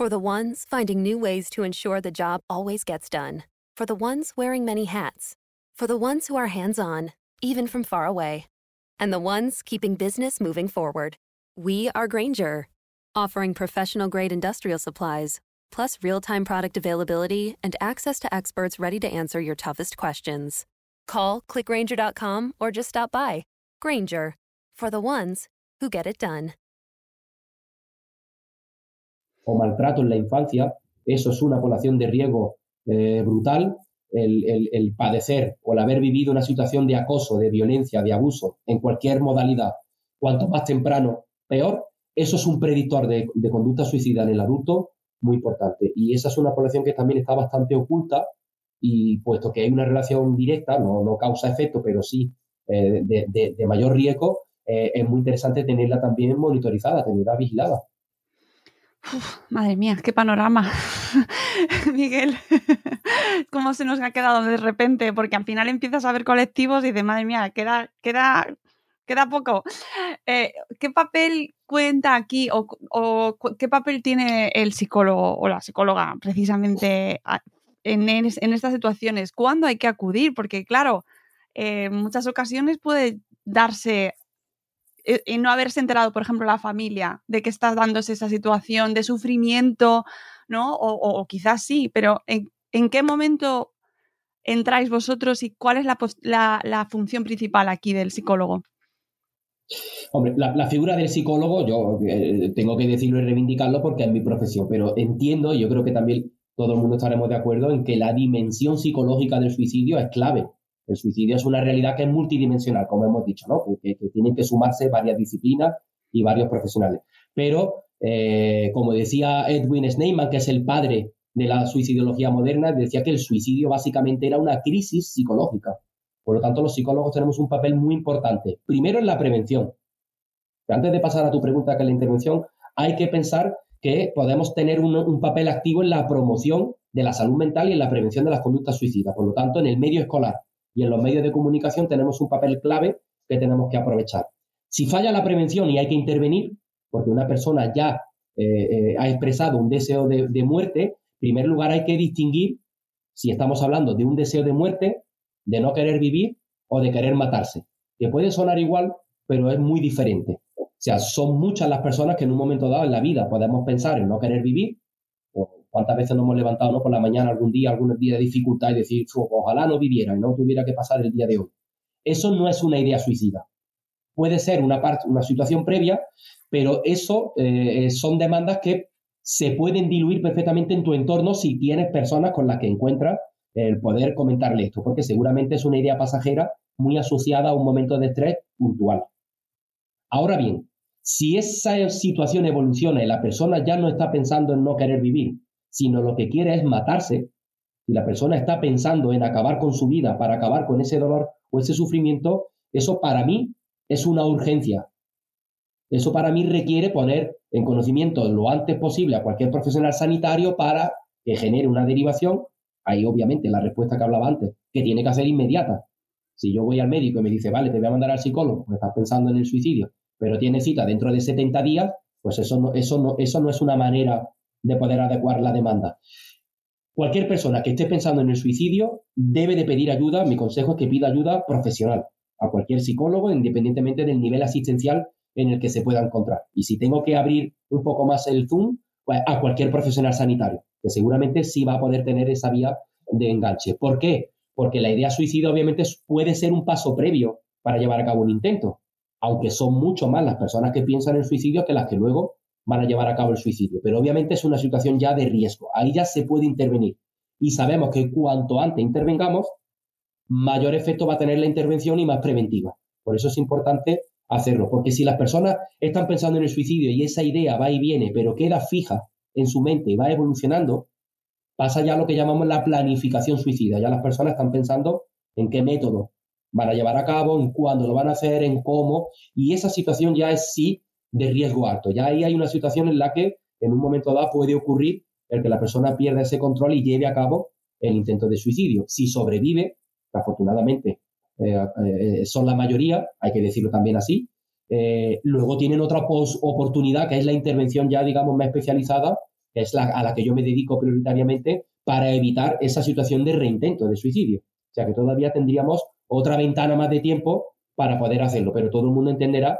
For the ones finding new ways to ensure the job always gets done. For the ones wearing many hats. For the ones who are hands-on, even from far away. And the ones keeping business moving forward. We are Granger, offering professional-grade industrial supplies plus real-time product availability and access to experts ready to answer your toughest questions. Call, clickgranger.com, or just stop by. Granger, for the ones who get it done. O maltrato en la infancia, eso es una población de riesgo eh, brutal. El, el, el, padecer o el haber vivido una situación de acoso, de violencia, de abuso, en cualquier modalidad, cuanto más temprano, peor. Eso es un predictor de, de conducta suicida en el adulto muy importante. Y esa es una población que también está bastante oculta y puesto que hay una relación directa, no, no causa efecto, pero sí eh, de, mayor riesgo, eh, es muy interesante tenerla también monitorizada, tenerla vigilada. Madre mía, qué panorama, Miguel. ¿Cómo se nos ha quedado de repente? Porque al final empiezas a ver colectivos y de madre mía, queda, queda queda poco. Eh, ¿Qué papel cuenta aquí o, qué papel tiene el psicólogo o la psicóloga precisamente en, estas situaciones? ¿Cuándo hay que acudir? Porque claro, eh, en muchas ocasiones puede darse y no haberse enterado, por ejemplo, la familia de que está dándose esa situación de sufrimiento, ¿no? O, quizás sí, pero ¿en, qué momento entráis vosotros y cuál es la función principal aquí del psicólogo? Hombre, la, figura del psicólogo, yo eh, tengo que decirlo y reivindicarlo porque es mi profesión, pero entiendo, y yo creo que también todo el mundo estaremos de acuerdo en que la dimensión psicológica del suicidio es clave. El suicidio es una realidad que es multidimensional, como hemos dicho, que, tienen que sumarse varias disciplinas y varios profesionales. Pero, eh, como decía Edwin Sneyman, que es el padre de la suicidología moderna, decía que el suicidio básicamente era una crisis psicológica. Por lo tanto, los psicólogos tenemos un papel muy importante. Primero en la prevención. Antes de pasar a tu pregunta, que es la intervención, hay que pensar que podemos tener un, papel activo en la promoción de la salud mental y en la prevención de las conductas suicidas. Por lo tanto, en el medio escolar y en los medios de comunicación tenemos un papel clave que tenemos que aprovechar. Si falla la prevención y hay que intervenir, porque una persona ya eh, eh, ha expresado un deseo de, de muerte, en primer lugar hay que distinguir si estamos hablando de un deseo de muerte, de no querer vivir o de querer matarse, que puede sonar igual, pero es muy diferente. O sea, son muchas las personas que en un momento dado en la vida podemos pensar en no querer vivir, cuántas veces nos hemos levantado ¿no? por la mañana algún día, algún día de dificultad y decir, ojalá no viviera y no tuviera que pasar el día de hoy. Eso no es una idea suicida. Puede ser una, parte, una situación previa, pero eso eh, son demandas que se pueden diluir perfectamente en tu entorno si tienes personas con las que encuentras el poder comentarle esto, porque seguramente es una idea pasajera muy asociada a un momento de estrés puntual. Ahora bien, si esa situación evoluciona y la persona ya no está pensando en no querer vivir, sino lo que quiere es matarse, y la persona está pensando en acabar con su vida para acabar con ese dolor o ese sufrimiento, eso para mí es una urgencia. Eso para mí requiere poner en conocimiento lo antes posible a cualquier profesional sanitario para que genere una derivación. Ahí obviamente la respuesta que hablaba antes, que tiene que hacer inmediata. Si yo voy al médico y me dice, vale, te voy a mandar al psicólogo, porque estás pensando en el suicidio, pero tiene cita dentro de 70 días, pues eso no, eso no, eso no es una manera de poder adecuar la demanda. Cualquier persona que esté pensando en el suicidio debe de pedir ayuda, mi consejo es que pida ayuda profesional a cualquier psicólogo, independientemente del nivel asistencial en el que se pueda encontrar. Y si tengo que abrir un poco más el zoom, pues a cualquier profesional sanitario, que seguramente sí va a poder tener esa vía de enganche. ¿Por qué? Porque la idea suicida obviamente puede ser un paso previo para llevar a cabo un intento aunque son mucho más las personas que piensan en suicidio que las que luego van a llevar a cabo el suicidio. Pero obviamente es una situación ya de riesgo. Ahí ya se puede intervenir. Y sabemos que cuanto antes intervengamos, mayor efecto va a tener la intervención y más preventiva. Por eso es importante hacerlo. Porque si las personas están pensando en el suicidio y esa idea va y viene, pero queda fija en su mente y va evolucionando, pasa ya lo que llamamos la planificación suicida. Ya las personas están pensando en qué método, van a llevar a cabo, en cuándo lo van a hacer, en cómo, y esa situación ya es sí de riesgo alto. Ya ahí hay una situación en la que en un momento dado puede ocurrir el que la persona pierda ese control y lleve a cabo el intento de suicidio. Si sobrevive, que afortunadamente eh, eh, son la mayoría, hay que decirlo también así, eh, luego tienen otra oportunidad que es la intervención ya, digamos, más especializada, que es la a la que yo me dedico prioritariamente para evitar esa situación de reintento de suicidio. O sea que todavía tendríamos otra ventana más de tiempo para poder hacerlo, pero todo el mundo entenderá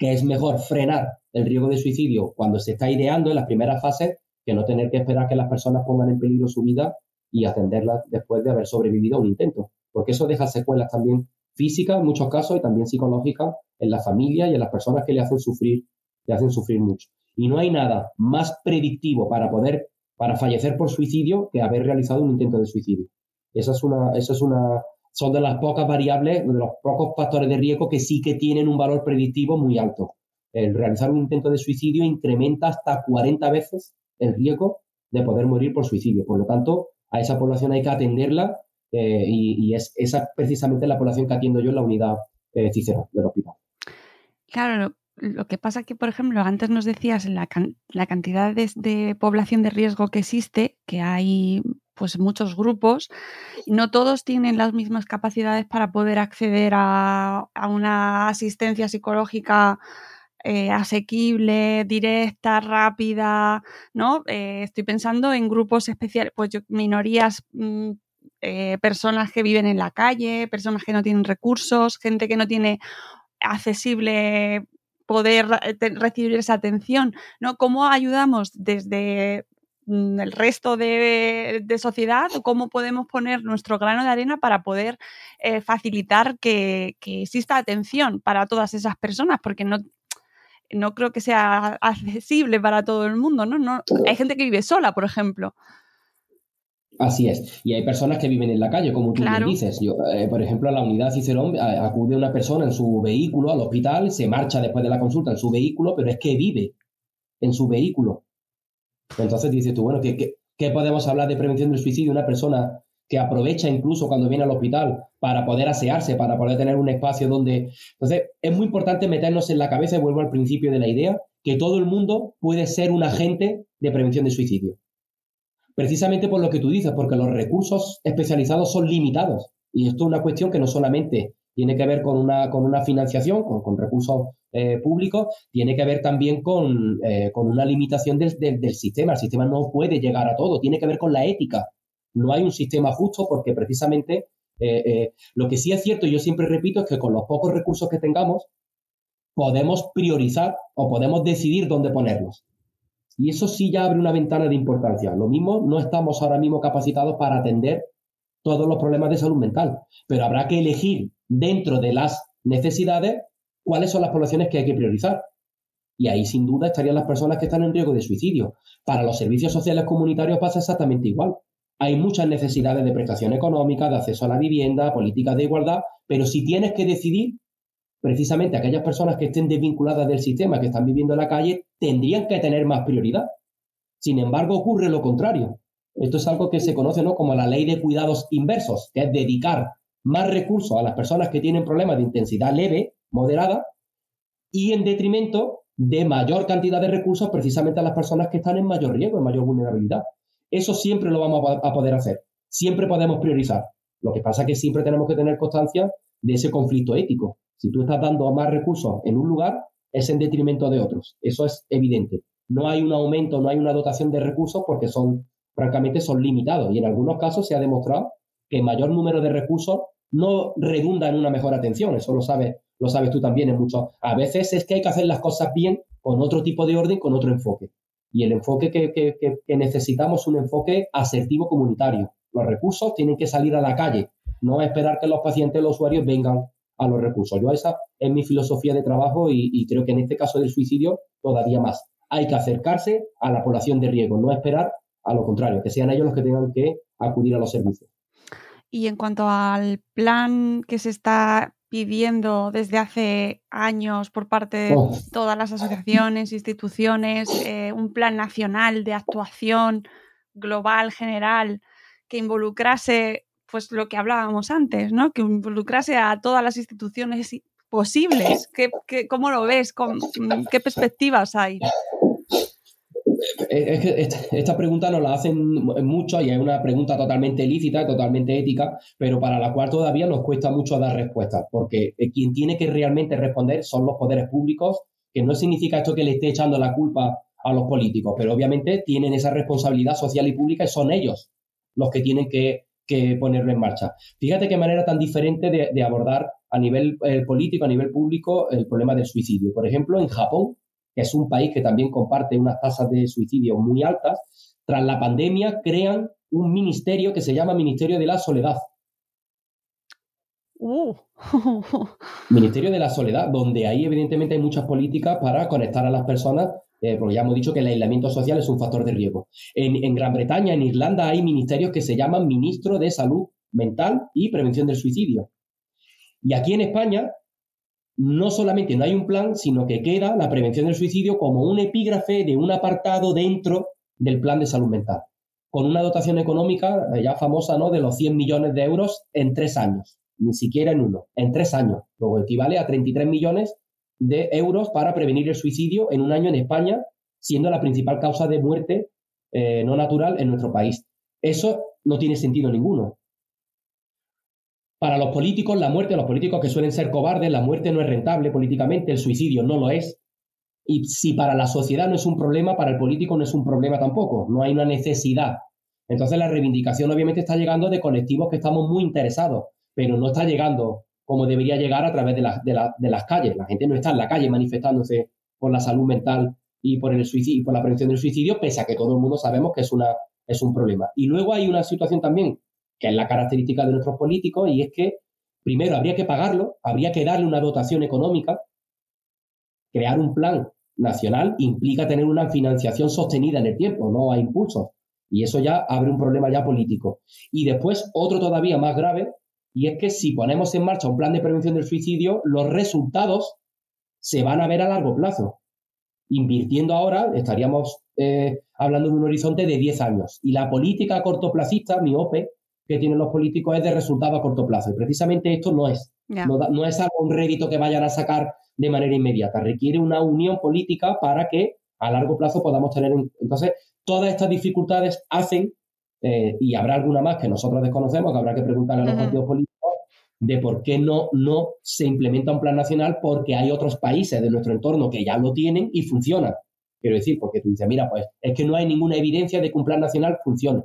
que es mejor frenar el riesgo de suicidio cuando se está ideando en las primeras fases que no tener que esperar que las personas pongan en peligro su vida y atenderlas después de haber sobrevivido a un intento, porque eso deja secuelas también físicas en muchos casos y también psicológicas en la familia y en las personas que le hacen sufrir, le hacen sufrir mucho. Y no hay nada más predictivo para poder, para fallecer por suicidio que haber realizado un intento de suicidio. Esa es una, esa es una, son de las pocas variables, de los pocos factores de riesgo que sí que tienen un valor predictivo muy alto. El realizar un intento de suicidio incrementa hasta 40 veces el riesgo de poder morir por suicidio. Por lo tanto, a esa población hay que atenderla eh, y, es esa precisamente la población que atiendo yo en la unidad eh, Cicero del hospital. Claro, lo que pasa que, por ejemplo, antes nos decías la, la cantidad de, población de riesgo que existe, que hay pues muchos grupos, no todos tienen las mismas capacidades para poder acceder a, una asistencia psicológica eh, asequible, directa, rápida, ¿no? Eh, estoy pensando en grupos especiales, pues minorías, mm, eh, personas que viven en la calle, personas que no tienen recursos, gente que no tiene accesible poder recibir esa atención, ¿no? ¿Cómo ayudamos desde el resto de, sociedad o cómo podemos poner nuestro grano de arena para poder eh, facilitar que, exista atención para todas esas personas, porque no, no creo que sea accesible para todo el mundo, ¿no? no hay gente que vive sola, por ejemplo. Así es. Y hay personas que viven en la calle, como tú dices. Eh, por ejemplo, a la unidad Cicerón acude una persona en su vehículo al hospital, se marcha después de la consulta en su vehículo, pero es que vive en su vehículo. Entonces dices tú, bueno, ¿qué, ¿Qué podemos hablar de prevención del suicidio? Una persona que aprovecha incluso cuando viene al hospital para poder asearse, para poder tener un espacio donde... Entonces, es muy importante meternos en la cabeza, y vuelvo al principio de la idea, que todo el mundo puede ser un agente de prevención de suicidio. Precisamente por lo que tú dices, porque los recursos especializados son limitados. Y esto es una cuestión que no solamente tiene que ver con una, con una financiación, con, recursos eh, públicos, tiene que ver también con, eh, una limitación del, sistema. El sistema no puede llegar a todo, tiene que ver con la ética. No hay un sistema justo porque precisamente eh, lo que sí es cierto, yo siempre repito, es que con los pocos recursos que tengamos, podemos priorizar o podemos decidir dónde ponerlos. Y eso sí ya abre una ventana de importancia. Lo mismo, no estamos ahora mismo capacitados para atender todos los problemas de salud mental, pero habrá que elegir dentro de las necesidades cuáles son las poblaciones que hay que priorizar. Y ahí sin duda estarían las personas que están en riesgo de suicidio. Para los servicios sociales comunitarios pasa exactamente igual. Hay muchas necesidades de prestación económica, de acceso a la vivienda, políticas de igualdad, pero si tienes que decidir, precisamente aquellas personas que estén desvinculadas del sistema, que están viviendo en la calle, tendrían que tener más prioridad. Sin embargo, ocurre lo contrario. Esto es algo que se conoce ¿no? como la ley de cuidados inversos, que es dedicar más recursos a las personas que tienen problemas de intensidad leve, moderada, y en detrimento de mayor cantidad de recursos precisamente a las personas que están en mayor riesgo, en mayor vulnerabilidad. Eso siempre lo vamos a poder hacer. Siempre podemos priorizar. Lo que pasa es que siempre tenemos que tener constancia de ese conflicto ético. Si tú estás dando más recursos en un lugar, es en detrimento de otros. Eso es evidente. No hay un aumento, no hay una dotación de recursos porque son, francamente, son limitados. Y en algunos casos se ha demostrado que mayor número de recursos no redunda en una mejor atención. Eso lo sabes, lo sabes tú también en muchos. A veces es que hay que hacer las cosas bien con otro tipo de orden, con otro enfoque. Y el enfoque que, que, que necesitamos es un enfoque asertivo comunitario. Los recursos tienen que salir a la calle, no esperar que los pacientes, los usuarios vengan a los recursos. Yo esa es mi filosofía de trabajo y, creo que en este caso del suicidio todavía más. Hay que acercarse a la población de riesgo, no esperar a lo contrario, que sean ellos los que tengan que acudir a los servicios. Y en cuanto al plan que se está pidiendo desde hace años por parte de oh. todas las asociaciones, instituciones, eh, un plan nacional de actuación global, general, que involucrase pues lo que hablábamos antes, ¿no? Que involucrase a todas las instituciones posibles. ¿Qué, cómo lo ves? ¿Qué perspectivas hay? Es que esta pregunta nos la hacen mucho y es una pregunta totalmente lícita, totalmente ética, pero para la cual todavía nos cuesta mucho dar respuestas, porque quien tiene que realmente responder son los poderes públicos, que no significa esto que le esté echando la culpa a los políticos, pero obviamente tienen esa responsabilidad social y pública y son ellos los que tienen que que ponerlo en marcha. Fíjate qué manera tan diferente de, abordar a nivel eh, político, a nivel público, el problema del suicidio. Por ejemplo, en Japón, que es un país que también comparte unas tasas de suicidio muy altas, tras la pandemia crean un ministerio que se llama Ministerio de la Soledad. Uh. ministerio de la Soledad, donde ahí evidentemente hay muchas políticas para conectar a las personas eh, porque ya hemos dicho que el aislamiento social es un factor de riesgo. En, Gran Bretaña, en Irlanda, hay ministerios que se llaman Ministro de Salud Mental y Prevención del Suicidio. Y aquí en España, no solamente no hay un plan, sino que queda la prevención del suicidio como un epígrafe de un apartado dentro del plan de salud mental, con una dotación económica eh, ya famosa ¿no? de los 100 millones de euros en tres años, ni siquiera en uno, en tres años. Luego equivale a 33 millones de euros para prevenir el suicidio en un año en España, siendo la principal causa de muerte eh, no natural en nuestro país. Eso no tiene sentido ninguno. Para los políticos, la muerte, los políticos que suelen ser cobardes, la muerte no es rentable políticamente, el suicidio no lo es. Y si para la sociedad no es un problema, para el político no es un problema tampoco, no hay una necesidad. Entonces la reivindicación obviamente está llegando de colectivos que estamos muy interesados, pero no está llegando como debería llegar a través de, de, las calles. La gente no está en la calle manifestándose por la salud mental y por el suicidio, por la prevención del suicidio, pese a que todo el mundo sabemos que es, una, es un problema. Y luego hay una situación también que es la característica de nuestros políticos y es que primero habría que pagarlo, habría que darle una dotación económica, crear un plan nacional implica tener una financiación sostenida en el tiempo, no a impulsos. Y eso ya abre un problema ya político. Y después otro todavía más grave, y es que si ponemos en marcha un plan de prevención del suicidio, los resultados se van a ver a largo plazo. Invirtiendo ahora, estaríamos eh, hablando de un horizonte de 10 años. Y la política cortoplacista, miope, que tienen los políticos es de resultado a corto plazo. Y precisamente esto no es. No, es algo, un rédito que vayan a sacar de manera inmediata. Requiere una unión política para que a largo plazo podamos tener. Entonces, todas estas dificultades hacen, eh, y habrá alguna más que nosotros desconocemos, que habrá que preguntarle a los partidos políticos, de por qué no, no se implementa un plan nacional, porque hay otros países de nuestro entorno que ya lo tienen y funcionan. Quiero decir, porque tú dices, mira, pues es que no hay ninguna evidencia de que un plan nacional funcione.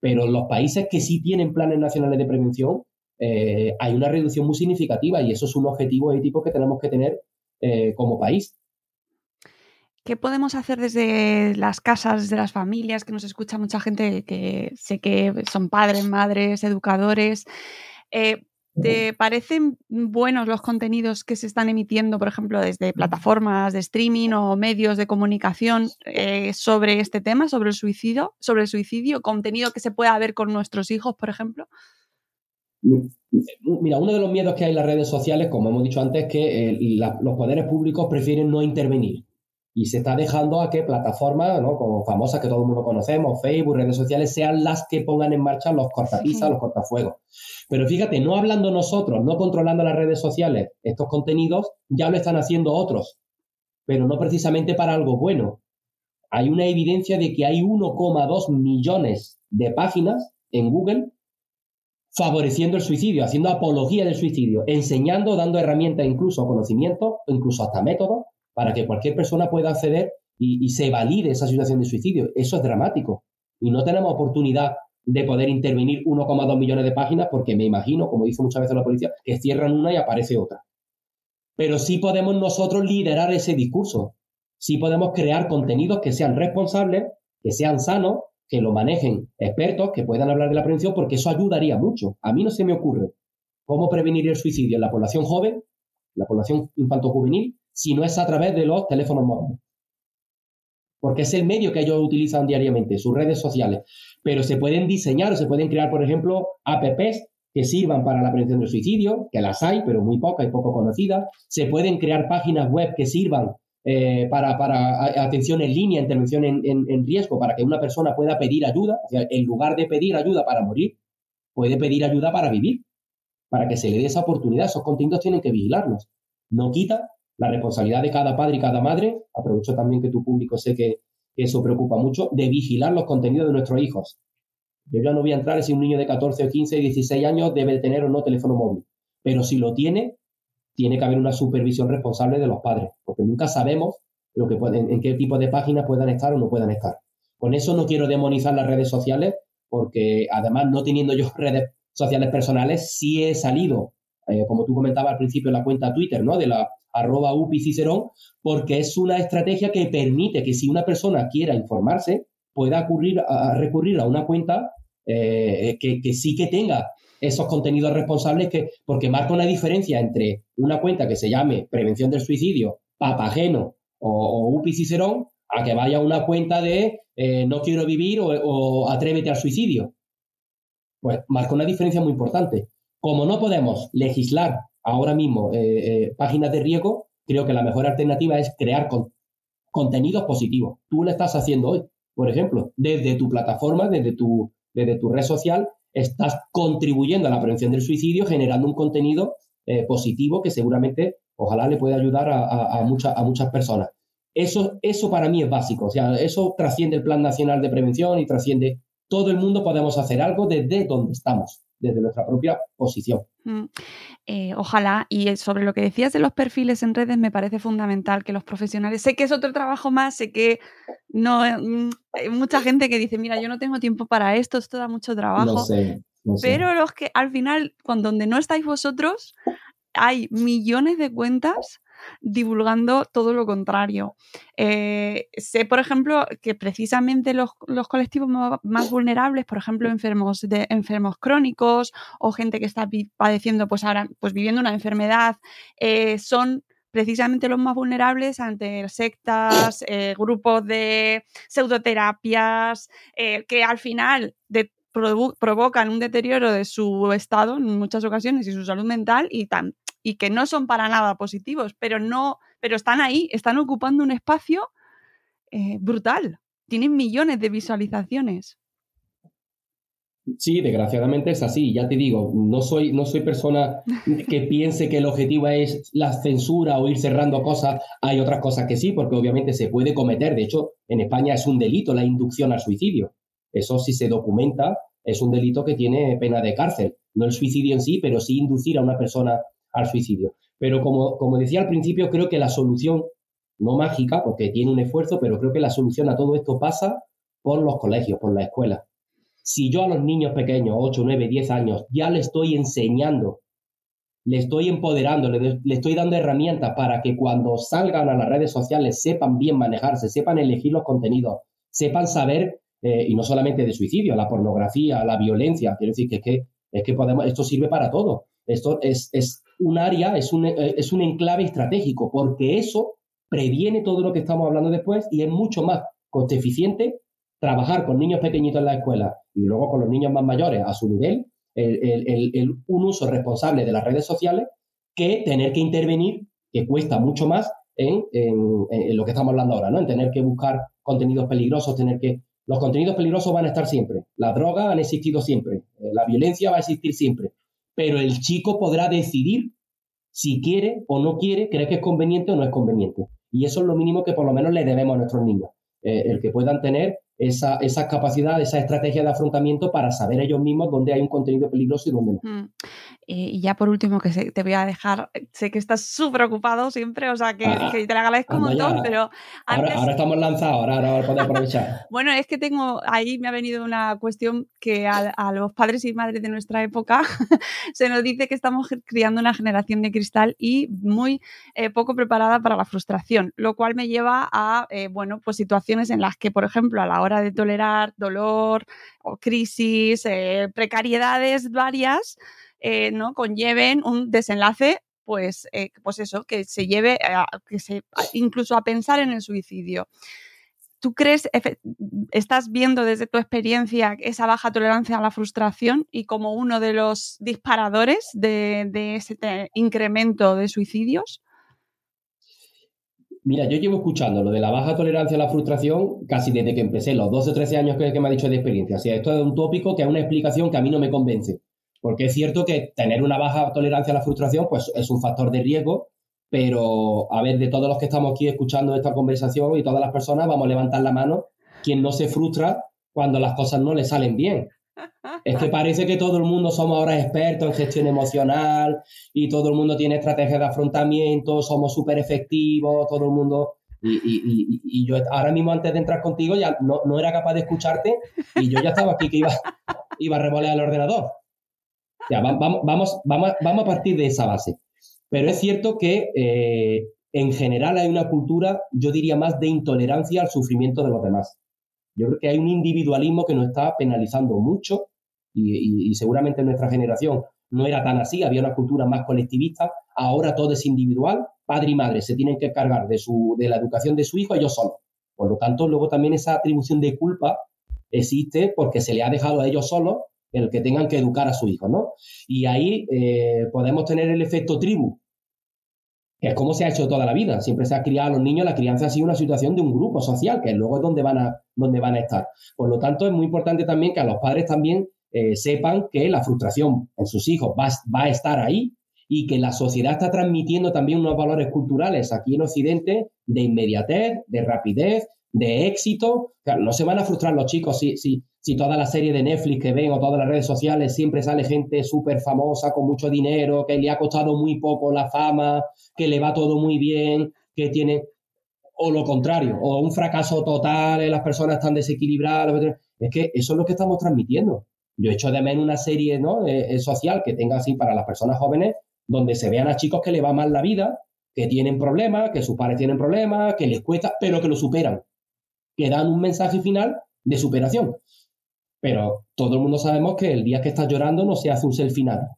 Pero los países que sí tienen planes nacionales de prevención, eh, hay una reducción muy significativa y eso es un objetivo ético que tenemos que tener eh, como país. ¿Qué podemos hacer desde las casas, desde las familias, que nos escucha mucha gente que sé que son padres, madres, educadores? Eh, ¿Te parecen buenos los contenidos que se están emitiendo, por ejemplo, desde plataformas de streaming o medios de comunicación sobre este tema, sobre el suicidio, sobre el suicidio, contenido que se pueda ver con nuestros hijos, por ejemplo? Mira, uno de los miedos que hay en las redes sociales, como hemos dicho antes, es que eh, los poderes públicos prefieren no intervenir. Y se está dejando a que plataformas, ¿no? como famosas que todo el mundo conocemos, Facebook, redes sociales, sean las que pongan en marcha los cortapisas, los cortafuegos. Pero fíjate, no hablando nosotros, no controlando las redes sociales, estos contenidos ya lo están haciendo otros, pero no precisamente para algo bueno. Hay una evidencia de que hay 1,2 millones de páginas en Google favoreciendo el suicidio, haciendo apología del suicidio, enseñando, dando herramientas, incluso conocimiento, incluso hasta métodos, para que cualquier persona pueda acceder y, se valide esa situación de suicidio. Eso es dramático. Y no tenemos oportunidad de poder intervenir 1,2 millones de páginas porque me imagino, como dice muchas veces la policía, que cierran una y aparece otra. Pero sí podemos nosotros liderar ese discurso. Sí podemos crear contenidos que sean responsables, que sean sanos que lo manejen expertos que puedan hablar de la prevención, porque eso ayudaría mucho. A mí no se me ocurre cómo prevenir el suicidio en la población joven, la población infanto-juvenil, si no es a través de los teléfonos móviles. Porque es el medio que ellos utilizan diariamente, sus redes sociales. Pero se pueden diseñar o se pueden crear, por ejemplo, apps que sirvan para la prevención del suicidio, que las hay, pero muy pocas y poco conocidas. Se pueden crear páginas web que sirvan eh, para, atención en línea, intervención en, riesgo, para que una persona pueda pedir ayuda, en lugar de pedir ayuda para morir, puede pedir ayuda para vivir, para que se le dé esa oportunidad. Esos contenidos tienen que vigilarlos. No quita la responsabilidad de cada padre y cada madre, aprovecho también que tu público sé que, eso preocupa mucho, de vigilar los contenidos de nuestros hijos. Yo ya no voy a entrar si un niño de 14 o 15, 16 años debe tener o no teléfono móvil, pero si lo tiene, tiene que haber una supervisión responsable de los padres, porque nunca sabemos lo que pueden, en qué tipo de páginas puedan estar o no puedan estar. Con eso no quiero demonizar las redes sociales, porque además no teniendo yo redes sociales personales, sí he salido, eh, como tú comentabas al principio, la cuenta Twitter, ¿no? De la arroba UPI Cicerón, porque es una estrategia que permite que si una persona quiera informarse, pueda ocurrir, a, recurrir a una cuenta eh, que, que, sí que tenga esos contenidos responsables que, porque marca una diferencia entre una cuenta que se llame Prevención del Suicidio, Papageno o, o UPI Cicerón, a que vaya una cuenta de eh, no quiero vivir o, atrévete al suicidio. Pues marca una diferencia muy importante. Como no podemos legislar ahora mismo eh, eh, páginas de riesgo, creo que la mejor alternativa es crear contenidos positivos. Tú lo estás haciendo hoy, por ejemplo, desde tu plataforma, desde tu, desde tu red social, estás contribuyendo a la prevención del suicidio generando un contenido eh, positivo que seguramente, ojalá le pueda ayudar a, a, muchas personas. Eso, eso para mí es básico, o sea, eso trasciende el Plan Nacional de Prevención y trasciende todo el mundo podemos hacer algo desde donde estamos, desde nuestra propia posición. Mm, eh, ojalá, y sobre lo que decías de los perfiles en redes, me parece fundamental que los profesionales, sé que es otro trabajo más, sé que no mm, hay mucha gente que dice, mira, yo no tengo tiempo para esto, esto da mucho trabajo. Pero los que al final, cuando donde no estáis vosotros, hay millones de cuentas divulgando todo lo contrario. Eh, sé, por ejemplo, que precisamente los, colectivos más, vulnerables, por ejemplo, enfermos, de, enfermos crónicos o gente que está padeciendo, pues ahora, pues viviendo una enfermedad, eh, son precisamente los más vulnerables ante sectas, eh, grupos de pseudoterapias, que al final provocan un deterioro de su estado en muchas ocasiones y su salud mental y, tan y que no son para nada positivos, pero no, pero están ahí, están ocupando un espacio eh, brutal. tienen millones de visualizaciones. Sí, desgraciadamente es así. Ya te digo, no soy, no soy persona que piense que el objetivo es la censura o ir cerrando cosas. Hay otras cosas que sí, porque obviamente se puede cometer. De hecho, en España es un delito la inducción al suicidio. Eso sí se documenta, es un delito que tiene pena de cárcel. No el suicidio en sí, pero sí inducir a una persona al suicidio. Pero como, como decía al principio, creo que la solución, no mágica, porque tiene un esfuerzo, pero creo que la solución a todo esto pasa por los colegios, por la escuela si yo a los niños pequeños, 8, 9, 10 años, ya le estoy enseñando, le estoy empoderando, le, estoy dando herramientas para que cuando salgan a las redes sociales sepan bien manejarse, sepan elegir los contenidos, sepan saber, eh, y no solamente de suicidio, la pornografía, la violencia, quiero decir que es que, es que podemos, esto sirve para todo. Esto es, es un área, es un, eh, es un enclave estratégico, porque eso previene todo lo que estamos hablando después y es mucho más coste eficiente trabajar con niños pequeñitos en la escuela y luego con los niños más mayores a su nivel, el, un uso responsable de las redes sociales que tener que intervenir, que cuesta mucho más en, lo que estamos hablando ahora, ¿no? En tener que buscar contenidos peligrosos, tener que... Los contenidos peligrosos van a estar siempre, las drogas han existido siempre, eh, la violencia va a existir siempre, pero el chico podrá decidir si quiere o no quiere, cree que es conveniente o no es conveniente. Y eso es lo mínimo que por lo menos le debemos a nuestros niños, eh, el que puedan tener esa, esa, capacidad, esa estrategia de afrontamiento para saber ellos mismos dónde hay un contenido peligroso y dónde no. Mm. Eh, y ya por último, que te voy a dejar, sé que estás súper ocupado siempre, o sea que, ah, te la agradezco un montón, pero ahora, estamos lanzados, ahora, ahora podemos aprovechar. bueno, es que tengo, ahí me ha venido una cuestión que a, los padres y madres de nuestra época se nos dice que estamos criando una generación de cristal y muy eh, poco preparada para la frustración, lo cual me lleva a, eh, bueno, pues situaciones en las que, por ejemplo, a la hora de tolerar dolor o crisis, precariedades varias, eh, ¿no? conlleven un desenlace, pues, eh, pues eso, que se lleve que se, incluso a pensar en el suicidio. ¿Tú crees, estás viendo desde tu experiencia esa baja tolerancia a la frustración y como uno de los disparadores de, ese incremento de suicidios? Mira, yo llevo escuchando lo de la baja tolerancia a la frustración casi desde que empecé, los 12 o 13 años que, que, me ha dicho de experiencia. O sea, esto es un tópico que es una explicación que a mí no me convence. Porque es cierto que tener una baja tolerancia a la frustración pues, es un factor de riesgo, pero a ver, de todos los que estamos aquí escuchando esta conversación y todas las personas, vamos a levantar la mano quien no se frustra cuando las cosas no le salen bien. Es que parece que todo el mundo somos ahora expertos en gestión emocional y todo el mundo tiene estrategias de afrontamiento, somos súper efectivos, todo el mundo... Y, yo ahora mismo antes de entrar contigo ya no, no, era capaz de escucharte y yo ya estaba aquí que iba, iba a revolear el ordenador vamos, vamos, vamos, vamos a partir de esa base. Pero es cierto que eh, en general hay una cultura, yo diría más de intolerancia al sufrimiento de los demás. Yo creo que hay un individualismo que nos está penalizando mucho y, seguramente en nuestra generación no era tan así, había una cultura más colectivista, ahora todo es individual, padre y madre se tienen que cargar de, su, de la educación de su hijo ellos solos. Por lo tanto, luego también esa atribución de culpa existe porque se le ha dejado a ellos solos el que tengan que educar a su hijo, ¿no? Y ahí eh, podemos tener el efecto tribu, que es como se ha hecho toda la vida. Siempre se ha criado a los niños, la crianza ha sido una situación de un grupo social, que luego es donde van a, donde van a estar. Por lo tanto, es muy importante también que a los padres también eh, sepan que la frustración en sus hijos va, va a estar ahí y que la sociedad está transmitiendo también unos valores culturales aquí en Occidente de inmediatez, de rapidez, de éxito. no se van a frustrar los chicos si, si, si toda la serie de Netflix que ven o todas las redes sociales siempre sale gente súper famosa con mucho dinero, que le ha costado muy poco la fama, que le va todo muy bien, que tiene... O lo contrario, o un fracaso total, eh, las personas están desequilibradas. Es que eso es lo que estamos transmitiendo. Yo echo de menos una serie ¿no? Eh, eh, social que tenga así para las personas jóvenes, donde se vean a chicos que le va mal la vida, que tienen problemas, que sus padres tienen problemas, que les cuesta, pero que lo superan que dan un mensaje final de superación. Pero todo el mundo sabemos que el día que estás llorando no se hace un selfie final.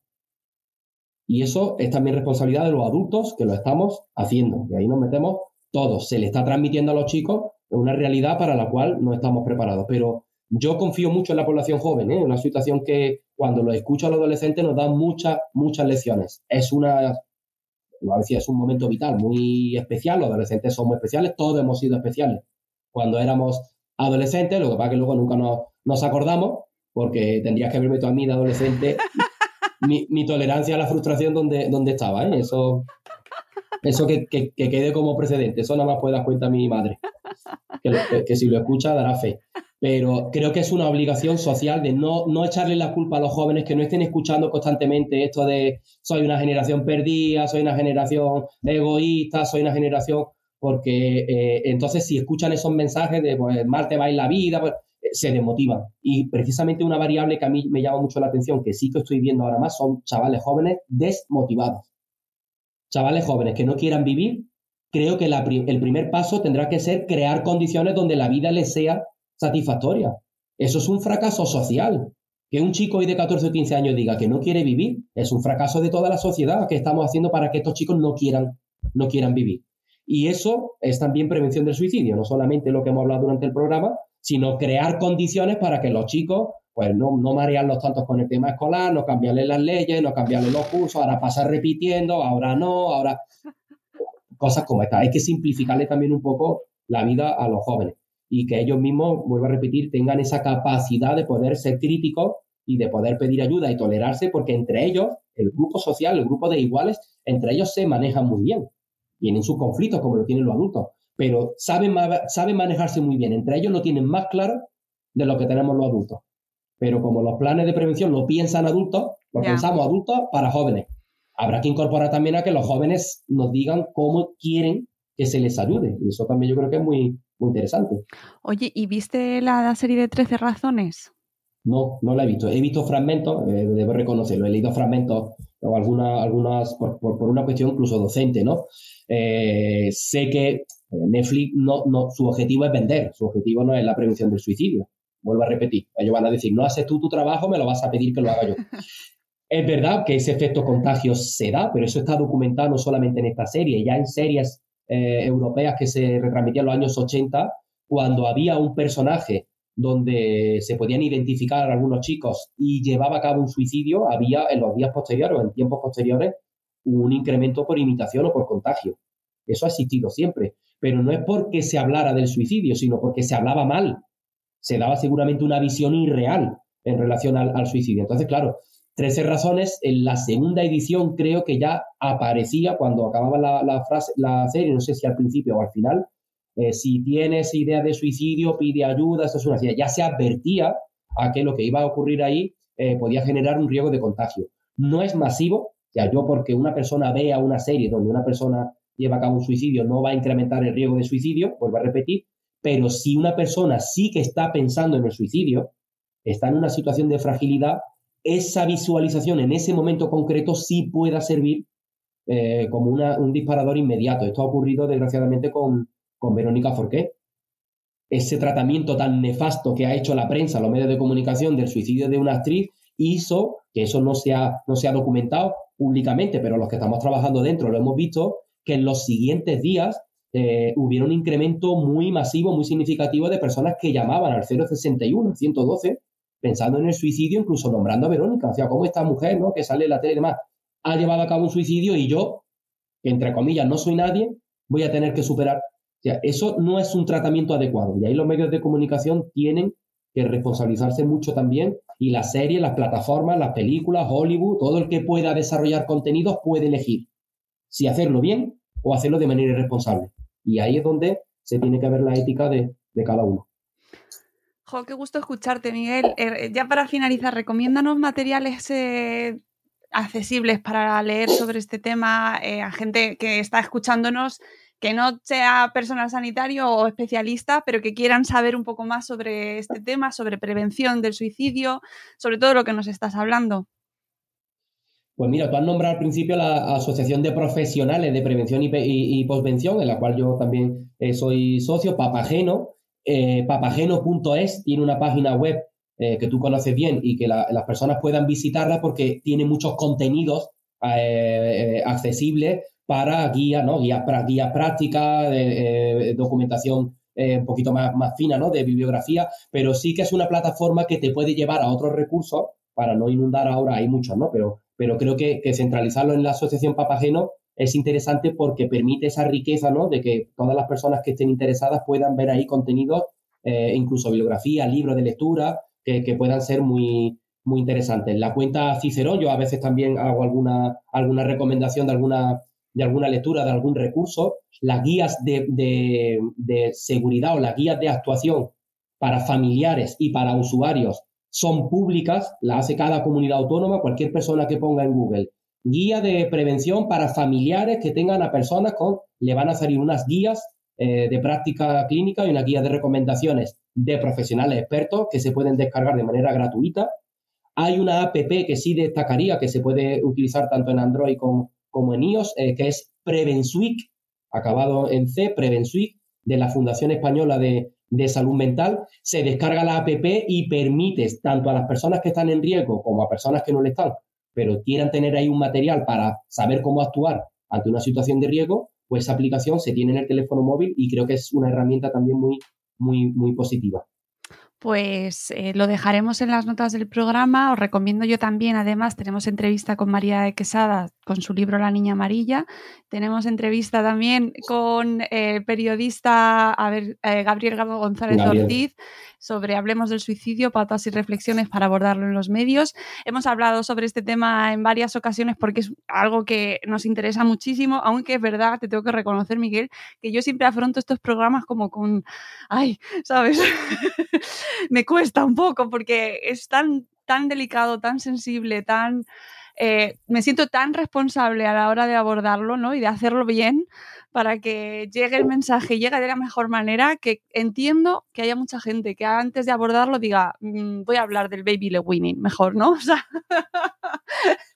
Y eso es también responsabilidad de los adultos que lo estamos haciendo. Y ahí nos metemos todos. Se le está transmitiendo a los chicos una realidad para la cual no estamos preparados. Pero yo confío mucho en la población joven, ¿eh? una situación que cuando lo escucho a los adolescentes nos da muchas, muchas lecciones. Es una, a veces es un momento vital muy especial, los adolescentes son muy especiales, todos hemos sido especiales cuando éramos adolescentes, lo que pasa es que luego nunca nos, nos acordamos, porque tendrías que verme tú a mí de adolescente, mi, mi, tolerancia a la frustración donde, donde estaba, ¿eh? Eso, eso que, que, que, quede como precedente, eso nada más puede dar cuenta mi madre, que, que si lo escucha dará fe pero creo que es una obligación social de no, no echarle la culpa a los jóvenes que no estén escuchando constantemente esto de soy una generación perdida, soy una generación egoísta, soy una generación, porque eh, entonces si escuchan esos mensajes de pues mal te va en la vida, pues, eh, se desmotivan. Y precisamente una variable que a mí me llama mucho la atención, que sí que estoy viendo ahora más, son chavales jóvenes desmotivados. Chavales jóvenes que no quieran vivir, creo que el primer paso tendrá que ser crear condiciones donde la vida les sea satisfactoria. Eso es un fracaso social. Que un chico hoy de 14 o 15 años diga que no quiere vivir es un fracaso de toda la sociedad que estamos haciendo para que estos chicos no quieran, no quieran vivir. Y eso es también prevención del suicidio, no solamente lo que hemos hablado durante el programa, sino crear condiciones para que los chicos pues no, no marearlos tantos con el tema escolar, no cambiarle las leyes, no cambiarle los cursos, ahora pasar repitiendo, ahora no, ahora cosas como esta. Hay que simplificarle también un poco la vida a los jóvenes y que ellos mismos, vuelvo a repetir, tengan esa capacidad de poder ser críticos y de poder pedir ayuda y tolerarse, porque entre ellos, el grupo social, el grupo de iguales, entre ellos se manejan muy bien. Tienen sus conflictos como lo tienen los adultos, pero saben, saben manejarse muy bien. Entre ellos lo tienen más claro de lo que tenemos los adultos. Pero como los planes de prevención lo piensan adultos, lo pensamos adultos para jóvenes. Habrá que incorporar también a que los jóvenes nos digan cómo quieren que se les ayude. Y eso también yo creo que es muy, muy interesante. Oye, ¿y viste la serie de 13 razones? No, no la he visto. He visto fragmentos, eh, debo reconocerlo, he leído fragmentos o alguna, algunas, por, por, una cuestión incluso docente, ¿no? Eh, sé que eh, Netflix, no, no, su objetivo es vender, su objetivo no es la prevención del suicidio. Vuelvo a repetir, ellos van a decir, no haces tú tu trabajo, me lo vas a pedir que lo haga yo. es verdad que ese efecto contagio se da, pero eso está documentado no solamente en esta serie, ya en series eh, europeas que se retransmitían en los años 80, cuando había un personaje donde se podían identificar algunos chicos y llevaba a cabo un suicidio, había en los días posteriores o en tiempos posteriores un incremento por imitación o por contagio. Eso ha existido siempre, pero no es porque se hablara del suicidio, sino porque se hablaba mal. Se daba seguramente una visión irreal en relación al, al suicidio. Entonces, claro, 13 razones, en la segunda edición creo que ya aparecía cuando acababa la, frase, la serie, no sé si al principio o al final, eh, si tienes idea de suicidio, pide ayuda, esto es una. Ya se advertía a que lo que iba a ocurrir ahí eh, podía generar un riesgo de contagio. No es masivo, o sea, yo porque una persona vea una serie donde una persona lleva a cabo un suicidio no va a incrementar el riesgo de suicidio, vuelvo a repetir, pero si una persona sí que está pensando en el suicidio, está en una situación de fragilidad, esa visualización en ese momento concreto sí pueda servir eh, como un disparador inmediato. Esto ha ocurrido desgraciadamente con, con Verónica Forqué. Ese tratamiento tan nefasto que ha hecho la prensa, los medios de comunicación del suicidio de una actriz, hizo que eso no se ha, no documentado públicamente, pero los que estamos trabajando dentro lo hemos visto, que en los siguientes días eh, hubiera un incremento muy masivo, muy significativo de personas que llamaban al 061, 112, pensando en el suicidio, incluso nombrando a Verónica. O sea, cómo esta mujer, ¿no? Que sale en la tele y demás, ha llevado a cabo un suicidio y yo, que entre comillas no soy nadie, voy a tener que superar. Eso no es un tratamiento adecuado. Y ahí los medios de comunicación tienen que responsabilizarse mucho también. Y las series, las plataformas, las películas, Hollywood, todo el que pueda desarrollar contenidos puede elegir si hacerlo bien o hacerlo de manera irresponsable. Y ahí es donde se tiene que ver la ética de cada uno. Jo, qué gusto escucharte, Miguel. Eh, ya para finalizar, recomiéndanos materiales eh, accesibles para leer sobre este tema eh, a gente que está escuchándonos, que no sea personal sanitario o especialista, pero que quieran saber un poco más sobre este tema, sobre prevención del suicidio, sobre todo lo que nos estás hablando. Pues mira, tú has nombrado al principio la Asociación de Profesionales de Prevención y, y, Postvención, en la cual yo también soy socio, Papageno, eh, papageno.es tiene una página web eh, que tú conoces bien y que las personas puedan visitarla porque tiene muchos contenidos eh, accesibles para guías, ¿no? Guías, guías prácticas, documentación un poquito más, más fina, ¿no? De bibliografía, pero sí que es una plataforma que te puede llevar a otros recursos para no inundar ahora, hay muchos, ¿no? Pero, pero creo que, que centralizarlo en la Asociación Papageno es interesante porque permite esa riqueza, ¿no? De que todas las personas que estén interesadas puedan ver ahí contenidos eh, incluso bibliografía, libros de lectura que, que, puedan ser muy, muy interesantes. La cuenta Cicerón, yo a veces también hago alguna, alguna recomendación de alguna, de alguna lectura, de algún recurso. Las guías de, de, seguridad o las guías de actuación para familiares y para usuarios son públicas, la hace cada comunidad autónoma, cualquier persona que ponga en Google guía de prevención para familiares que tengan a personas con, le van a salir unas guías eh, de práctica clínica y una guía de recomendaciones de profesionales expertos que se pueden descargar de manera gratuita. Hay una app que sí destacaría que se puede utilizar tanto en Android como, como en iOS, eh, que es PreventSuite, acabado en C, PreventSuite, de la Fundación Española de, Salud Mental. Se descarga la app y permites tanto a las personas que están en riesgo como a personas que no lo están pero quieran tener ahí un material para saber cómo actuar ante una situación de riesgo, pues esa aplicación se tiene en el teléfono móvil y creo que es una herramienta también muy, muy, muy positiva. Pues eh, lo dejaremos en las notas del programa. Os recomiendo yo también, además, tenemos entrevista con María de Quesada con su libro La Niña Amarilla. Tenemos entrevista también con el eh, periodista a ver, eh, Gabriel González Ortiz sobre Hablemos del suicidio, pautas y reflexiones para abordarlo en los medios. Hemos hablado sobre este tema en varias ocasiones porque es algo que nos interesa muchísimo, aunque es verdad, te tengo que reconocer, Miguel, que yo siempre afronto estos programas como con, ay, ¿sabes? Me cuesta un poco porque es tan, tan delicado, tan sensible, tan... Eh, me siento tan responsable a la hora de abordarlo ¿no? y de hacerlo bien para que llegue el mensaje, llegue de la mejor manera, que entiendo que haya mucha gente que antes de abordarlo diga, mm, voy a hablar del baby le winning, mejor, ¿no?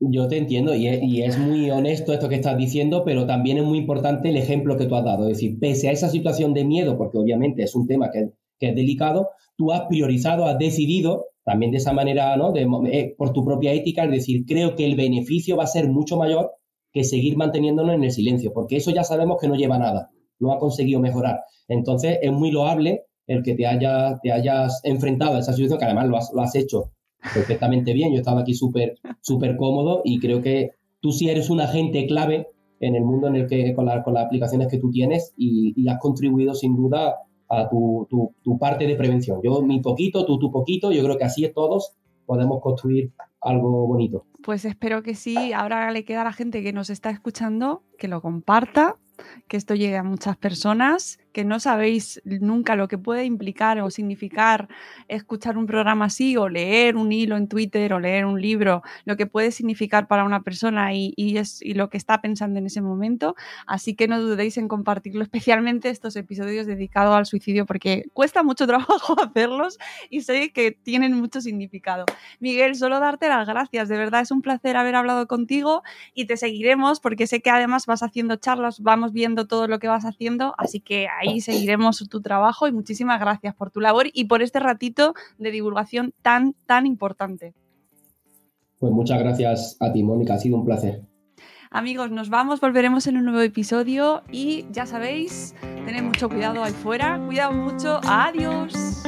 Yo te entiendo y es, muy honesto esto que estás diciendo, pero también es muy importante el ejemplo que tú has dado. Es decir, pese a esa situación de miedo, porque obviamente es un tema que, es delicado, tú has priorizado, has decidido también de esa manera, ¿no? Eh, por tu propia ética, es decir, creo que el beneficio va a ser mucho mayor que seguir manteniéndonos en el silencio, porque eso ya sabemos que no lleva nada, no ha conseguido mejorar. Entonces es muy loable el que te, haya, te hayas enfrentado a esa situación, que además lo has, lo has hecho perfectamente bien. Yo he estado aquí súper súper cómodo y creo que tú sí eres un agente clave en el mundo en el que con, con las aplicaciones que tú tienes y, has contribuido sin duda a tu, tu, tu, parte de prevención. Yo mi poquito, tú tu poquito, yo creo que así todos podemos construir algo bonito. Pues espero que sí. Ahora le queda a la gente que nos está escuchando que lo comparta, que esto llegue a muchas personas que no sabéis nunca lo que puede implicar o significar escuchar un programa así o leer un hilo en Twitter o leer un libro, lo que puede significar para una persona y, es, y lo que está pensando en ese momento. Así que no dudéis en compartirlo, especialmente estos episodios dedicados al suicidio, porque cuesta mucho trabajo hacerlos y sé que tienen mucho significado. Miguel, solo darte las gracias, de verdad es un placer haber hablado contigo y te seguiremos porque sé que además vas haciendo charlas, vamos viendo todo lo que vas haciendo, así que ahí seguiremos tu trabajo y muchísimas gracias por tu labor y por este ratito de divulgación tan, tan importante. Pues muchas gracias a ti, Mónica, ha sido un placer. Amigos, nos vamos, volveremos en un nuevo episodio y ya sabéis, tened mucho cuidado ahí fuera, cuidado mucho, adiós.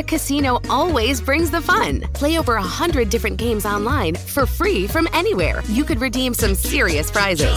Chumba Casino always brings the fun. Play over a hundred different games online for free from anywhere. You could redeem some serious prizes.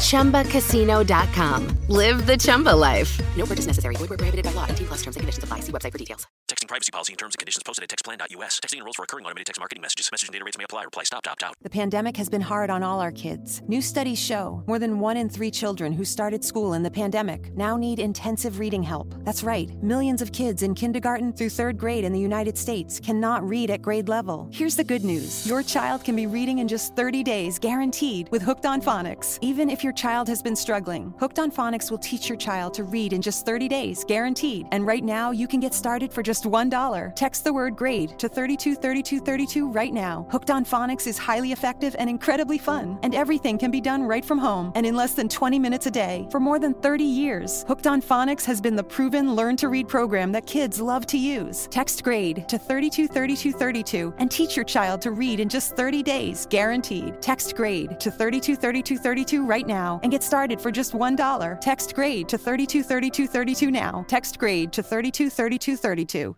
Chumba. ChumbaCasino.com. Live the Chumba life. No purchase necessary. Void were prohibited by law. T plus terms and conditions apply. See website for details. Texting privacy policy and terms and conditions posted at textplan.us. Texting enrolls for recurring automated text marketing messages. Message and data rates may apply. Reply stop. Opt out. The pandemic has been hard on all our kids. New studies show more than one in three children who started school in the pandemic now need intensive reading help. That's right. Millions of kids in kindergarten through third grade in the United States cannot read at grade level. Here's the good news your child can be reading in just 30 days, guaranteed, with Hooked on Phonics. Even if your child has been struggling, Hooked on Phonics will teach your child to read in just 30 days, guaranteed. And right now, you can get started for just one $1. Text the word grade to 323232 right now. Hooked on Phonics is highly effective and incredibly fun, and everything can be done right from home and in less than 20 minutes a day. For more than 30 years, Hooked on Phonics has been the proven learn to read program that kids love to use. Text grade to 323232 and teach your child to read in just 30 days, guaranteed. Text grade to 323232 right now and get started for just $1. Text grade to 323232 now. Text grade to 323232.